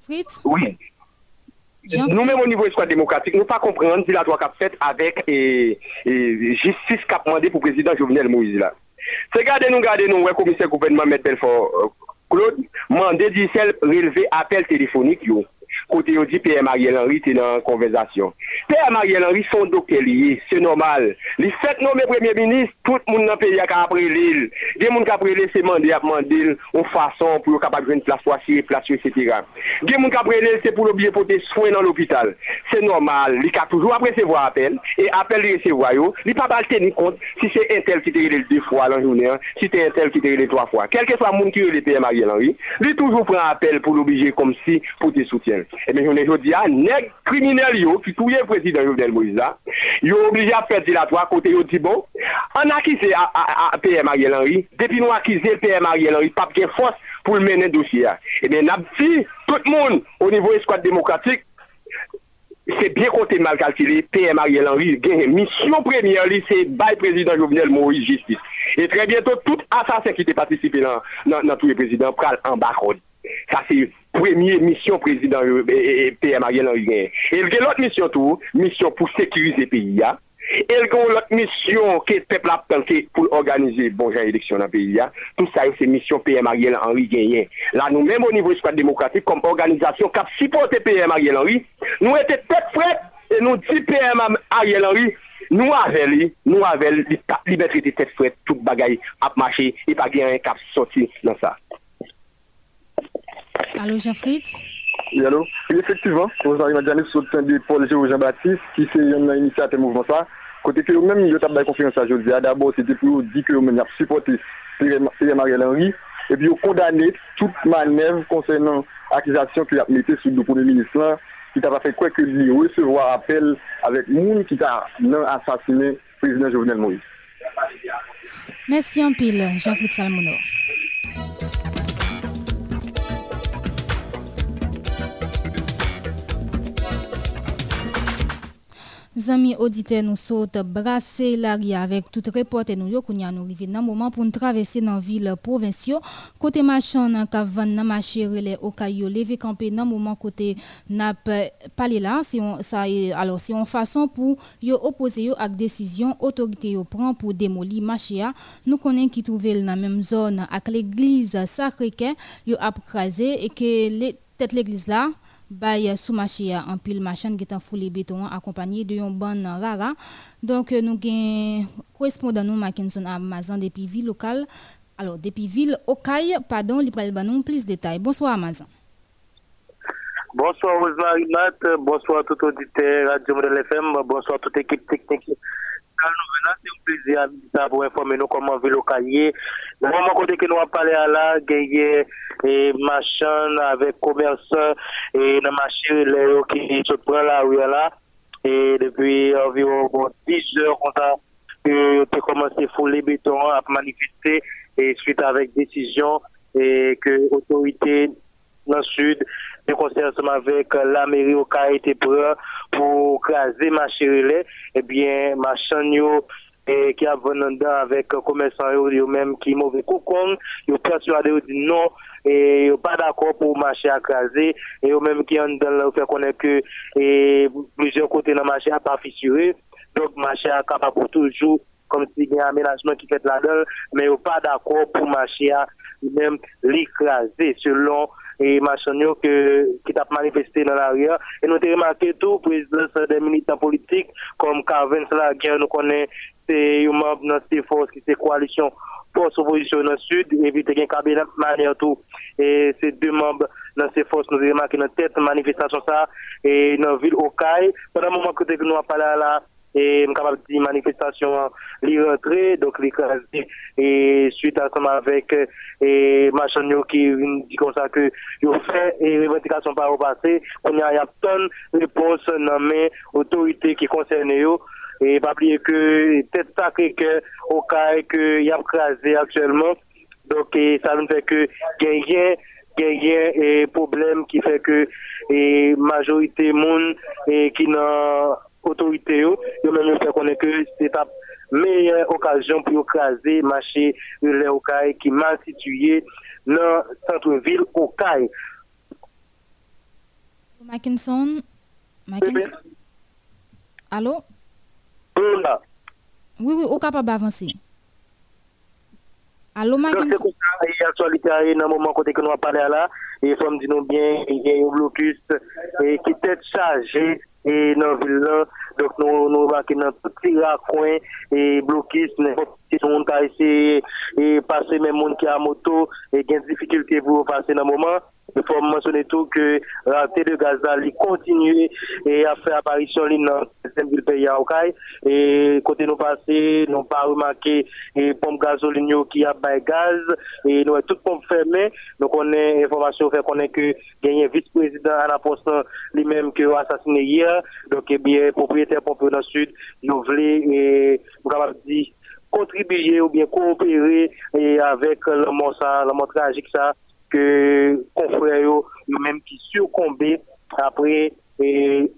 Fritz? Oui. Nous même au niveau escouade démocratique, nous pas comprendre dilatoire qu'a fait avec et, justice qu'a demandé pour le président Jovenel Moïse là. C'est garder nous, garder nous, ouais, commissaire gouvernement M. Belfort euh, Claude, mandé dit relever appel téléphonique yo. Côté on dit Pierre Mariel Henry était dans conversation. Pierre Mariel Henry son docteur lié, c'est normal. Les fait nommer premier ministre, tout le monde dans le pays a après l'île. Des gens qui après l'île, c'est mandé une façon pour capable une place choisie, place etc. Des gens qui l'île, c'est pour l'oublier pour des soins dans l'hôpital. C'est normal. Il a toujours après recevoir appel et appel de recevoir il pas mal tenir compte si c'est un tel qui te relève deux fois dans la journée, hein, si c'est un tel qui te relève trois fois. Quel que soit le monde qui Henry, il toujours prend appel pour l'obliger comme si pour te soutiens. Et bien, je ne dis pas, nèg criminel yo, qui touye le président Jovenel Moïse là, yo obligé à faire dilatoire côté yo dit bon, on accusé à, à, à PM Ariel Henry, depuis nous accusé le PM Ariel Henry, pas de force pour le mener dossier. Et bien, n'a dit, tout le monde au niveau escouade démocratique, c'est bien compté mal calculé, PM Ariel Henry, une mission première, c'est le président Jovenel Moïse justice. Et très bientôt, tout assassin qui était participé dans tous les présidents pral en bas. Sa se premye misyon prezident euh, euh, euh, PM Ariel Henry gen. El gen lot misyon tou, misyon pou sekurize peyi ya. El gen lot misyon ke pepl ap tanke pou organize bon jan eleksyon nan peyi ya. Tout sa yo se misyon PM Ariel Henry gen yen. La nou menm ou nivou eskwad demokratik kom organizasyon kap sipote PM Ariel Henry. Nou ete pep fret e nou di PM Ariel Henry Nou avè li, nou avè li, li, li bè triti tèt fwèd, tout bagay ap mache, e pa gen yon kap soti nan sa. Allô, Jean-Fritz Oui, allô? effectivement, vous avez dit sur le de Paul Jean-Baptiste, qui c'est un initiateur mouvement ça. Côté que même, il y a une confiance à José. D'abord, c'était pour dire que vous avez supporté Pierre Mariel Henry, et puis condamné toute manœuvre concernant l'accusation qu'il a mis sur le Premier ministre, qui t'a fait quoi que lui recevoir appel avec monde qui a assassiné le président Jovenel Moïse. Merci en pile, Jean-Fritz Salmono. Zami auditeurs nous saute brasser l'arrière avec tout reporter nous yo kounya nous nan moment pour nous traverser dans ville provinciaux côté machin nan ka van nan marché au caillou lever camper nan moment côté n'a parler là. C'est ça alors c'est une façon pour opposer yo ak décision autorité prend pour démolir marché nous connaissons qui trouver dans même zone avec l'église Sacré-Cœur yo a et que tête l'église là bay sous marché en pile machin qui est en foulé béton accompagné de yon ban rara. Donc nous gain correspondant nous Mackinson Amazon depuis ville locale. Alors depuis ville Okaï pardon li pral ban plus détails. Bonsoir Amazon Bonsoir Rosemary Matt, bonsoir tout auditeur Radio Model FM, bonsoir toute équipe technique. C'est un plaisir pour informer nous comment ville Okaï. Le moment côté que nous avons parlé à la, gagné et machin avec commerçants et dans marché les qui se prend la rue là et depuis environ 10 heures on a que commencé à fouler béton à manifester et suite avec décision et que l'autorité dans le sud ensemble avec la mairie au été prêt pour craser marché relais et bien machin yo et qui a venu avec commerçants eux même qui mauvais cocon. Ils persuadé dit non. Et pas d'accord pour marché à craser. Et eux même qui ont dans le fait connaître que et plusieurs côtés dans marché a pas fissuré. Donc marché a capable pour toujours comme si il y a un aménagement qui fait là-dedans mais ils pas d'accord pour marché à même l'écraser selon et que qui t'a manifesté dans l'arrière et nous avons remarqué tout président des militants politiques comme Carvin la guerre nous connaît c'est un membre de ces forces qui c'est coalition force opposition dans le sud et puis il y a cabinet manière tout. Et ces deux membres dans ces forces nous avons remarqué dans tête manifestation ça et dans la ville Okaï pendant le moment que nous avons parlé là et capable de manifestation les rentrées donc les et suite à ça avec et machin qui dit comme ça que yo fait et revendication par au passé on y a tonne réponse dans mes autorités qui concernent yo. Et pas oublier que tête sacré que au cas que y a crasé actuellement. Donc ça nous fait que gagner gagner et problème qui fait que et majorité monde et qui n'a autorité yo yo même fait connaître que c'est la meilleure occasion pour écraser marché relais Okaï qui mal situé dans centre-ville Okaï. Mackinson Mackinson? Allô? Oui oui, au capable d'avancer. Allô Mackinson? Il y a actualité dans le moment côté que nous avons parlé là et comme dit nous bien il y a un blocus qui est chargé et dans la ville donc nous nous marquons dans tout petit coin et blocus si monde a essayé et passer même monde qui a moto et qui a des difficultés pour passer dans le moment il faut mentionner tout que la de gaz il continue et a fait apparition dans le pays à Okaï et côté nous passé nous pas remarqué et pompe gasoline qui a bail gaz et nous avons toute pompe fermée. Donc on a information fait qu'on est que gagné vice-président à la poste lui-même qui a assassiné hier. Donc eh bien propriétaire pompe dans le sud nous et nous contribuer ou bien coopérer et avec le mot ça le mot tragique ça que confrères eux même qui succombé après et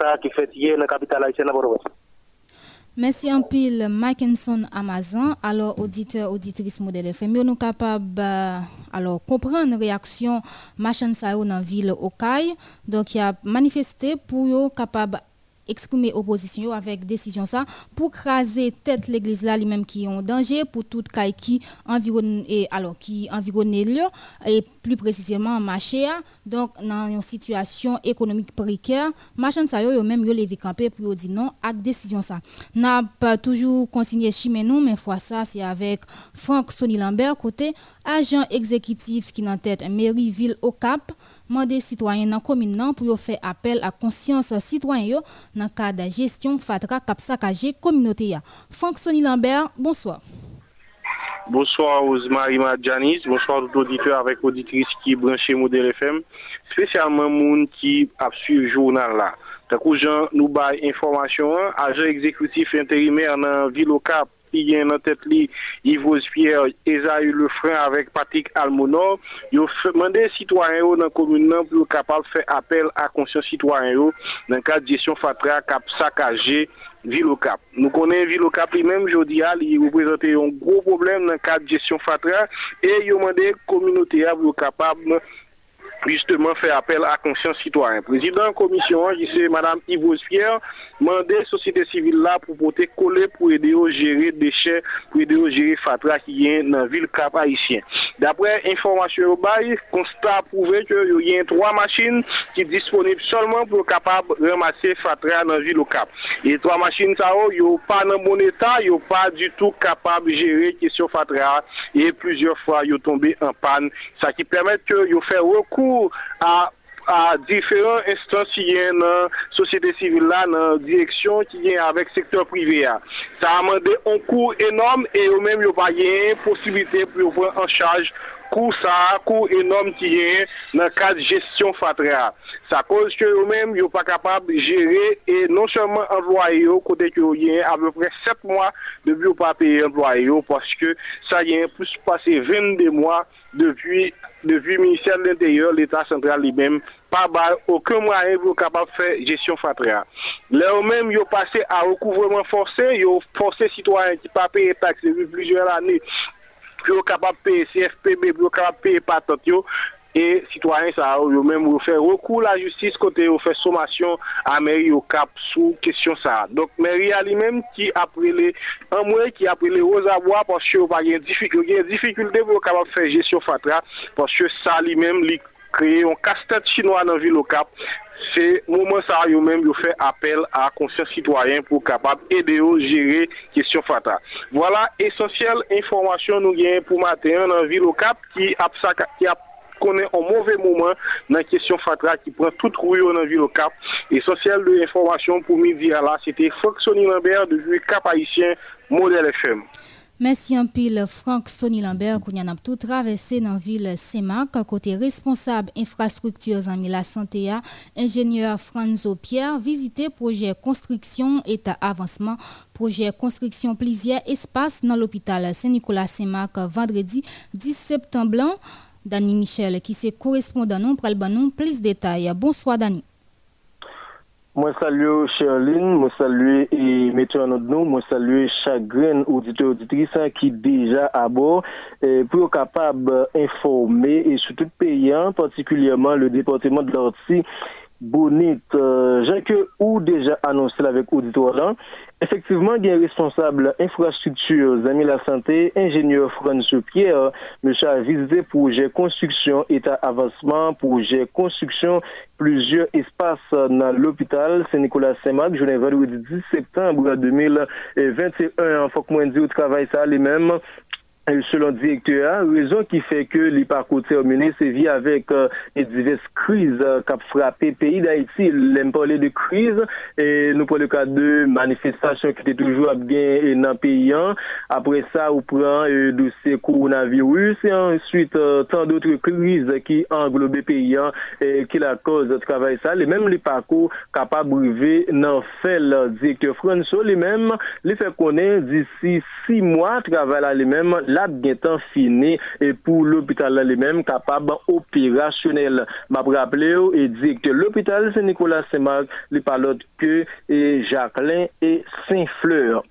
ça qui fait hier la capitale haïtienne à Bordeaux. Merci en pile Mackinson Amazon. Alors auditeur auditrice modèle FM, nous capable alors comprendre réaction machin dans ville Okaï. Donc il a manifesté pour capable exprimer opposition avec décision ça pour craser tête l'église là lui-même qui est en danger pour toute caille qui environne et alors qui environne et plus précisément marché donc dans une situation économique précaire machin ça yo même yo levé camper pour dire non à décision ça. N'a pas toujours consigné chimé nous mais fois ça c'est avec Franck Sonny Lambert côté agent exécutif qui dans tête mairie ville au Cap des citoyens dans commune pour faire appel à conscience citoyen dans le cadre de gestion fatra cap saccagé communauté Franck Sonny Lambert bonsoir. Bonsoir aux Marima Janice, bonsoir aux auditeurs avec auditrices qui branchent Modèle FM, spécialement moun qui a suivi journal là. D'un coup, Jean nous bail information, agent exécutif intérimaire dans Ville vient dans tête li Yves Pierre Esaü Lefranc avec Patrick Almonor, yo demandé citoyens dans la commune pour capable faire appel à conscience citoyen dans le cadre de gestion fatra cap saccagé ville au cap. Nous connaissons ville au cap lui-même, je dis, il représente un gros problème dans le cadre de gestion fatra et il demandé la communauté à vous capable justement faire appel à conscience citoyen. Président commission, c'est Mme Yves Pierre, mandé société civile là pour porter coller pour aider à gérer déchets, pour aider à gérer fatra qui est dans la ville cap haïtien. D'après information au bail, constat prouvé qu'il y a trois machines qui sont disponibles seulement pour capable ramasser fatra dans la ville au cap. Et trois machines ça yo pas dans bon état, yo pas du tout capable de gérer question fatra et plusieurs fois yo tombé en panne, ça qui permet que yo fait recours recours à à différents instances qui viennent dans la société civile, là, dans la direction qui vient avec le secteur privé. Ça a demandé un coût énorme et eux-mêmes, ils n'ont pas eu possibilité pour prendre en charge coût ça, coût énorme qui est dans le cadre de gestion FATRA. Ça cause que eux-mêmes, ils pas capables de gérer et non seulement employés, côté que vous à peu près 7 mois de ne pas payer employés parce que ça y est plus passé 22 mois depuis le ministère de l'Intérieur, l'État central lui-même, pas aucun moyen pour capable de faire gestion FATRA. Là même, ils ont passé à recouvrement forcé, ils ont forcé citoyens qui pas payer taxes depuis plusieurs années, pour capable de payer CFPB, pour capable de payer patente, E sitwanyen sa ou yo menm ou yo fè rekou la justis kote yo fè somasyon a meri yo kap sou kesyon sa. Dok meri a li menm ki aprele, an mwen ki aprele ozabwa porsye yo pa gen difikulde pou yo kapap fè jesyon fatra porsye sa li menm li kreye yon kastet chinois nan vil yo kap. Se mouman sa yo menm yo fè apel a konsyans sitwayen pou kapab ede yo jere kesyon fata. Vola esensyel informasyon nou gen pou maten nan vil yo kap ki ap sa ki ap a connaît un mauvais moment dans la question Fatra qui prend toute rouille dans la ville au Cap. Essentiel de l'information pour midi à là, c'était Franck Sonny Lambert de Cap Haïtien, modèle FM. Merci un pile Franck Sonny Lambert qui a tout traversé dans la ville Semac, côté responsable infrastructure en la santé, ingénieur Franzo Pierre, visité projet construction et avancement, projet construction plusieurs espaces dans l'hôpital Saint-Nicolas Semac vendredi 10 septembre. Dani Michel, qui est correspondant nous pour le plus de détails. Bonsoir Dani. Moi salue Sherline, moi salue et notre nom, moi salue chagrin auditeur auditrice qui déjà à bord pour capable d'informer et surtout payant, particulièrement le département de l'Orti Bonite, euh, j'ai déjà annoncé avec auditoire là. Effectivement, il y a un responsable infrastructure, amis la santé, ingénieur François Pierre, monsieur a visité projet construction, état avancement, projet construction, plusieurs espaces dans l'hôpital Saint-Nicolas Saint-Marc, je vendredi 10 septembre 2021. Faut que moi dit au travail ça les mêmes selon le directeur, raison qui fait que les parcours terminés, c'est vie avec euh, diverses crises euh, qui ont frappé le pays d'Haïti. L'aime parler de crise et nous pour le cas de manifestations qui étaient toujours bien dans le pays. Hein. Après ça, on prend le euh, dossier coronavirus et ensuite tant d'autres crises qui englobent le pays hein, et qui la cause de travail ça. Les mêmes les parcours capables de briver dans le directeur François, les mêmes les fait connaître d'ici six mois, travail les mêmes la bien temps fini et pour l'hôpital lui-même capable opérationnel. M'a rappelé et dit que l'hôpital Saint-Nicolas Saint-Marc, les pas que et Jacqueline et Saint-Fleur.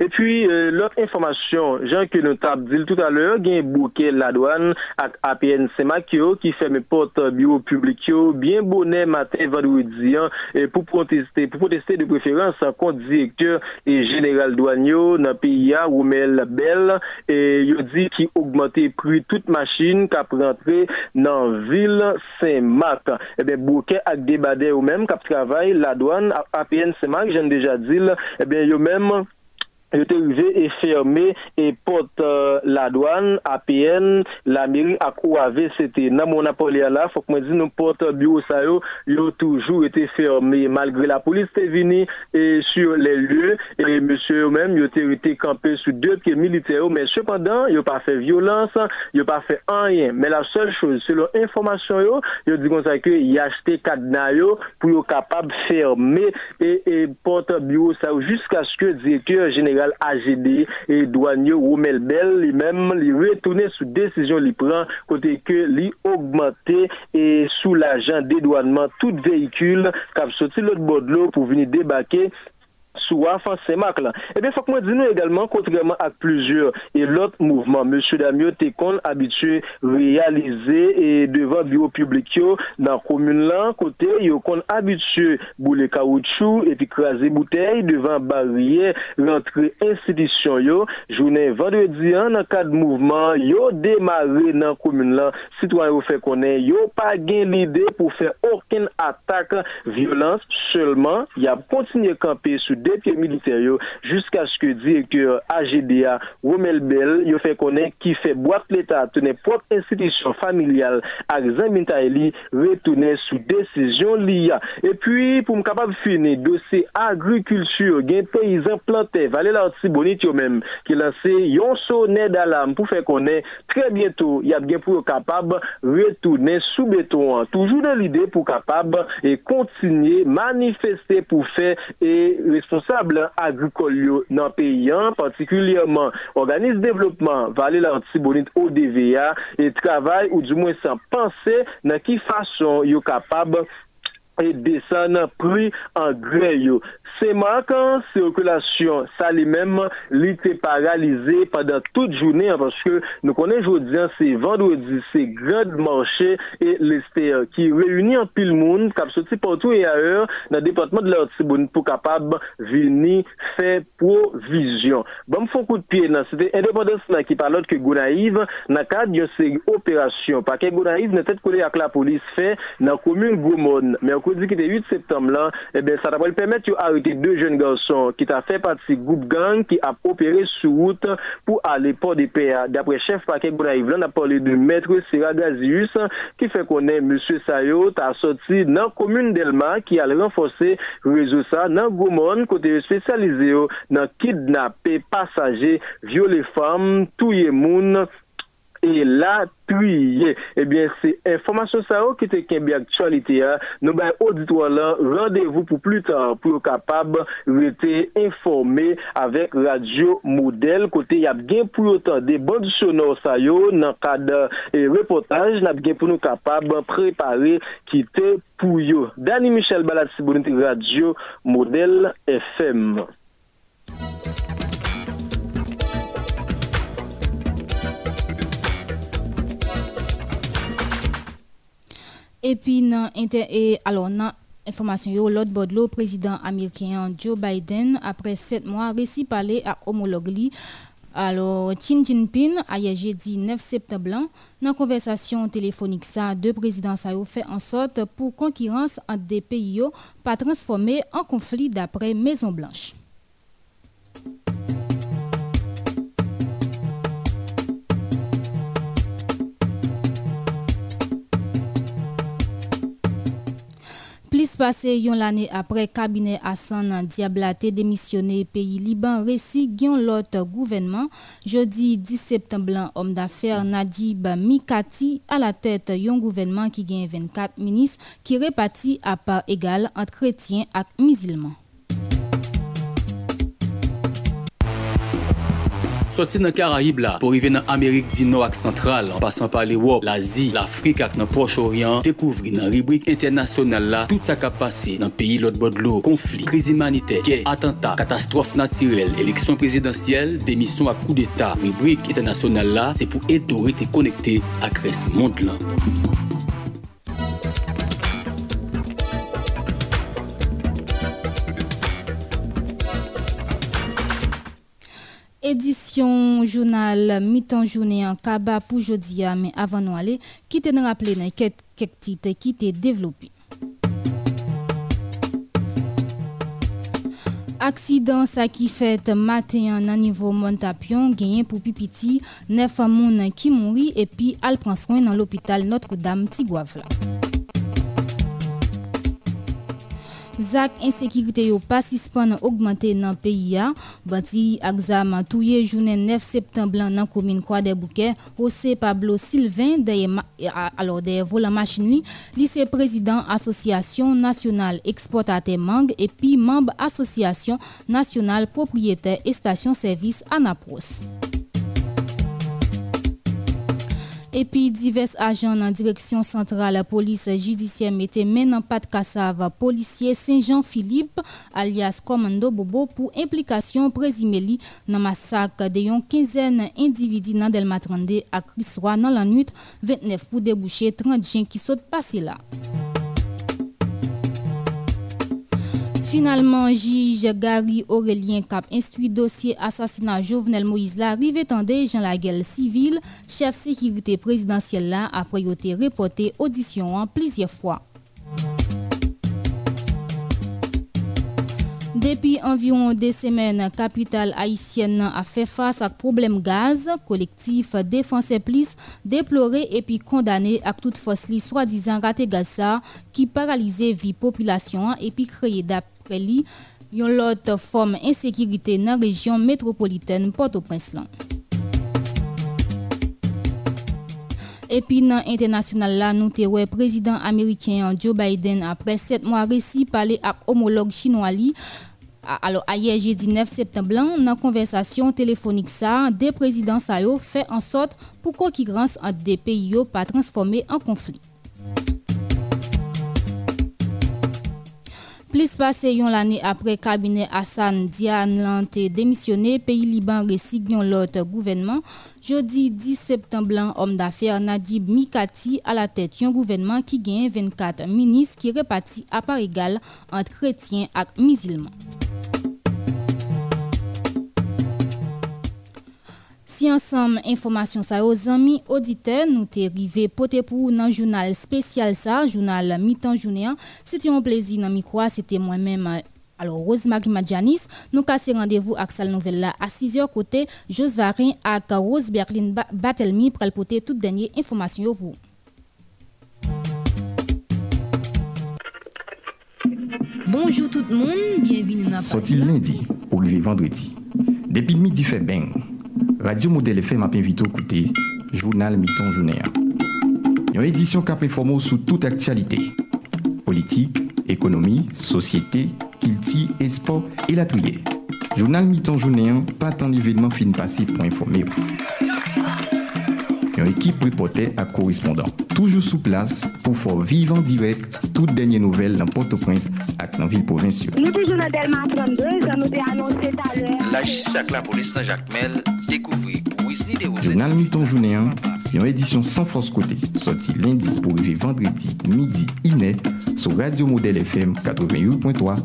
Et puis, euh, l'autre information, Jean que nous avons dit tout à l'heure, il y a un bouquet la douane avec APN Semakio qui fait mes portes bureau public bien bonnet matin vendredi hein, pour protester, pour protester de préférence contre directeur et général douanier dans le pays Roumel Bell et il dit qu'il augmenté prix toute machine qui a rentré dans la ville Saint-Marc. Eh bien, bouquet avec des ou même qui travaille la douane APN Saint-Marc, j'ai déjà dit, eh bien, yo même était arrivé et fermé et porte euh, la douane, APN, la mairie à avait c'était dans mon là, faut que moi dise nous porte bureau ça yo, yo toujours été fermé malgré la police était venue et sur les lieux et monsieur même il était été campé sur deux pieds militaires mais cependant il pas fait violence, il pas fait rien. Mais la seule chose selon information yo, il dit comme ça que il a acheté cadenas yo pour être capable fermer et, et porte bureau ça jusqu'à ce que le directeur général et douanier Romel Bell lui-même lui retourné sous décision lui prend côté que lui augmenté et sous l'agent dédouanement tout véhicule qui sorti l'autre bord de l'eau pour venir débarquer sous enfin c'est là. Eh bien, faut que moi dis également, contrairement à plusieurs et l'autre mouvement, Monsieur Damio Tekon habitué réaliser et devant bureau public dans la commune là, côté, yo kon habitué bouler caoutchouc et puis craser bouteille devant barrière, rentrer institution yo, journée vendredi dans le cadre mouvement, yo démarré dans la commune là, citoyen yo fait connaître, yo pas gain l'idée pour faire aucune attaque, violence, seulement, y a continué camper sous des pieds militaires jusqu'à ce que directeur AGDA Romel Bell yo fait connaître qui fait boîte l'État tenir propre institution familiale à Zamin Taeli retourner sous décision l'IA. Et puis pour me capable finir dossier agriculture, gain paysan planté Valé Tibonite yo même qui lancé yon sonnet d'alarme pour faire connaître très bientôt y a bien pour capable retourner sous béton toujours dans l'idée pour capable et continuer manifester pour faire et responsable agrikol yo nan peyan, partikulyèman organisme devlopman vale la antibonite ODVA, et travay ou di mwen san panse nan ki fason yo kapab et descendre prix en gré c'est marquant, circulation, ça lui-même, l'été paralysé pendant toute journée, hein, parce que nous connaissons aujourd'hui, hein, c'est vendredi, c'est grand marché et l'Esther qui réunit en pile monde, qui sorti partout et ailleurs, dans le département de l'Artibonne pour capable venir faire provision. Bon, font coup de pied, c'était indépendance qui parle que Gounaïve, dans le cadre d'une série opération, parce que Gounaïve n'est peut-être collé avec la police fait dans la commune Goumon. Dit qu'il est 8 septembre là, eh bien, ça va permettre d'arrêter deux jeunes garçons qui t'a fait partie groupe gang qui a opéré sur route pour aller port des PA. D'après chef paquet Gonaïve, on a parlé de maître Siragazius qui fait connaître monsieur Sayo t'a sorti dans la commune d'Elma qui a renforcé réseau ça dans Gomon côté spécialisé dans kidnapper passagers, violer femmes, tuer moun et la tuer. Eh bien, c'est information ça qui était bien actualité. Hein. Nous, ben, auditoire là, rendez-vous pour plus tard pour capable rester informé avec Radio Modèle. Côté, il y a bien pour autant des bandes sonores ça yo, dans le cadre et reportage, n'a bien pour nous capable préparer quitter pour yo. Dani Michel Balatsi, Radio Modèle FM. Et puis, dans et, alors, dans information, l'autre le président américain Joe Biden, après sept mois, réussi parler à homologue alors, Xi Jinping a jeudi 9 septembre, dans conversation téléphonique, ça, deux présidents ont fait en sorte pour concurrence entre des pays pas transformés en conflit d'après Maison Blanche. Plus passé yon l'année après cabinet Hassan Diablaté démissionné pays Liban récit yon l'autre gouvernement. Jeudi 10 septembre homme d'affaires Nadib Mikati à la tête yon gouvernement qui gagne 24 ministres qui répartit à part égale entre chrétiens et soti nan Karaib la, pou rive nan Amerik di nou ak sentral, an pasan pa l'Ewop, l'Azi, l'Afrik ak nan Proche-Orient, dekouvri nan ribrik internasyonal la, tout sa kap pase nan peyi lot bodlo, konflik, kriz imanite, gey, atenta, katastrofe natirel, eleksyon prezidentyel, demisyon ak kou d'Etat, ribrik internasyonal la, se pou eto rete konekte ak res mond lan. édition journal mi-temps journée en Kaba pour jeudi, ah, mais avant nous aller, quittez nous rappeler quelques titres qui étaient développés. Aksidan sa ki fet maten nan nivou Montapyon genyen pou pipiti nef moun ki mouri epi al pranswen nan l'opital Notre-Dame Tigwavla. Zak ensekirite yo pasispan nan augmente nan peyi ya, bati aksam touye jounen 9 septemblan nan komine kwa de bouke, Jose Pablo Sylvain deye, alors deye volan machin li, lise prezident asosyasyon nasyonal eksportate mang epi mamb asosyasyon nasyonal propriyete estasyon servis anapros. Epi divers ajan nan direksyon sentral la polis jidisyen mette men nan pat kasav polisye Saint-Jean-Philippe alias Komando Bobo pou implikasyon prezimeli nan masak de yon kinzen individi nan del matrande ak riswa nan lan 8 29 pou debouche 30 jen ki sot pase la. Finalman, Jige Gary Aurelien Kap instruit dosye asasina Jovenel Moïse la rive tende Jean Laguel Sivil, chef sekirite prezidentiel la apre yote repote audisyon an plizye fwa. Depi anviron de semen, kapital Haitien nan a fe fas ak problem gaz, kolektif Defanse Plis deplore epi kondane ak tout fos li swadizan rate gaz sa ki paralize vi populasyon epi kreye dap apre li yon lot form insekirite nan rejyon metropoliten Port-au-Prince lan. Epi nan internasyonal la nou te wè prezident Amerikyan Joe Biden apre 7 mwa resi pale ak homolog chinois li. Alors ayer jeudi 9 septemblan nan konversasyon telefonik sa, de prezident sa yo fè an sot pou konkigrans an de peyi yo pa transforme an konflik. Plus passé l'année après cabinet Hassan Diane Lante démissionné, pays Liban resignon l'autre gouvernement. Jeudi 10 septembre, homme d'affaires Nadib Mikati à la tête d'un gouvernement qui gagne 24 ministres qui répartis à part égale entre chrétiens et Si ensemble information ça aux amis auditeurs. Nous t'es arrivé poté pour dans journal spécial ça journal mi-temps journée c'était un plaisir dans micro c'était moi-même alors Rosemary Madjanis. Nous cassons rendez-vous avec sa nouvelle là à 6h côté Josvarin à Rose Berlin Batelmi pour porter toute dernière information pour Bonjour tout le monde, bienvenue dans Sorti lundi pour vendredi? Depuis midi fait bang. Radio Modèle FM ap invite ou koute Jounal Miton Jounéa. Yon edisyon kap informo sou tout aktualite. Politik, ekonomi, sosyete, kilti, esport, elatriye. Jounal Miton Jounéa patan evidman fin pasi pou informe ou. Une équipe reporter à correspondant. Toujours sous place pour faire vivre en direct toutes dernières nouvelles dans Port-au-Prince et dans la ville provinciale. Nous toujours dans Delma 32, nous avons annoncé tout à l'heure. La justice avec la police dans Jacques Mel découvrir Wesley de Journal Mi-temps journée, une édition sans force côté, sorti lundi pour arriver vendredi midi iné sur Radio Modèle FM 88.3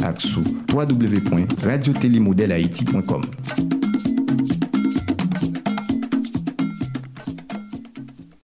et sur www.radiotélémodèlehaïti.com.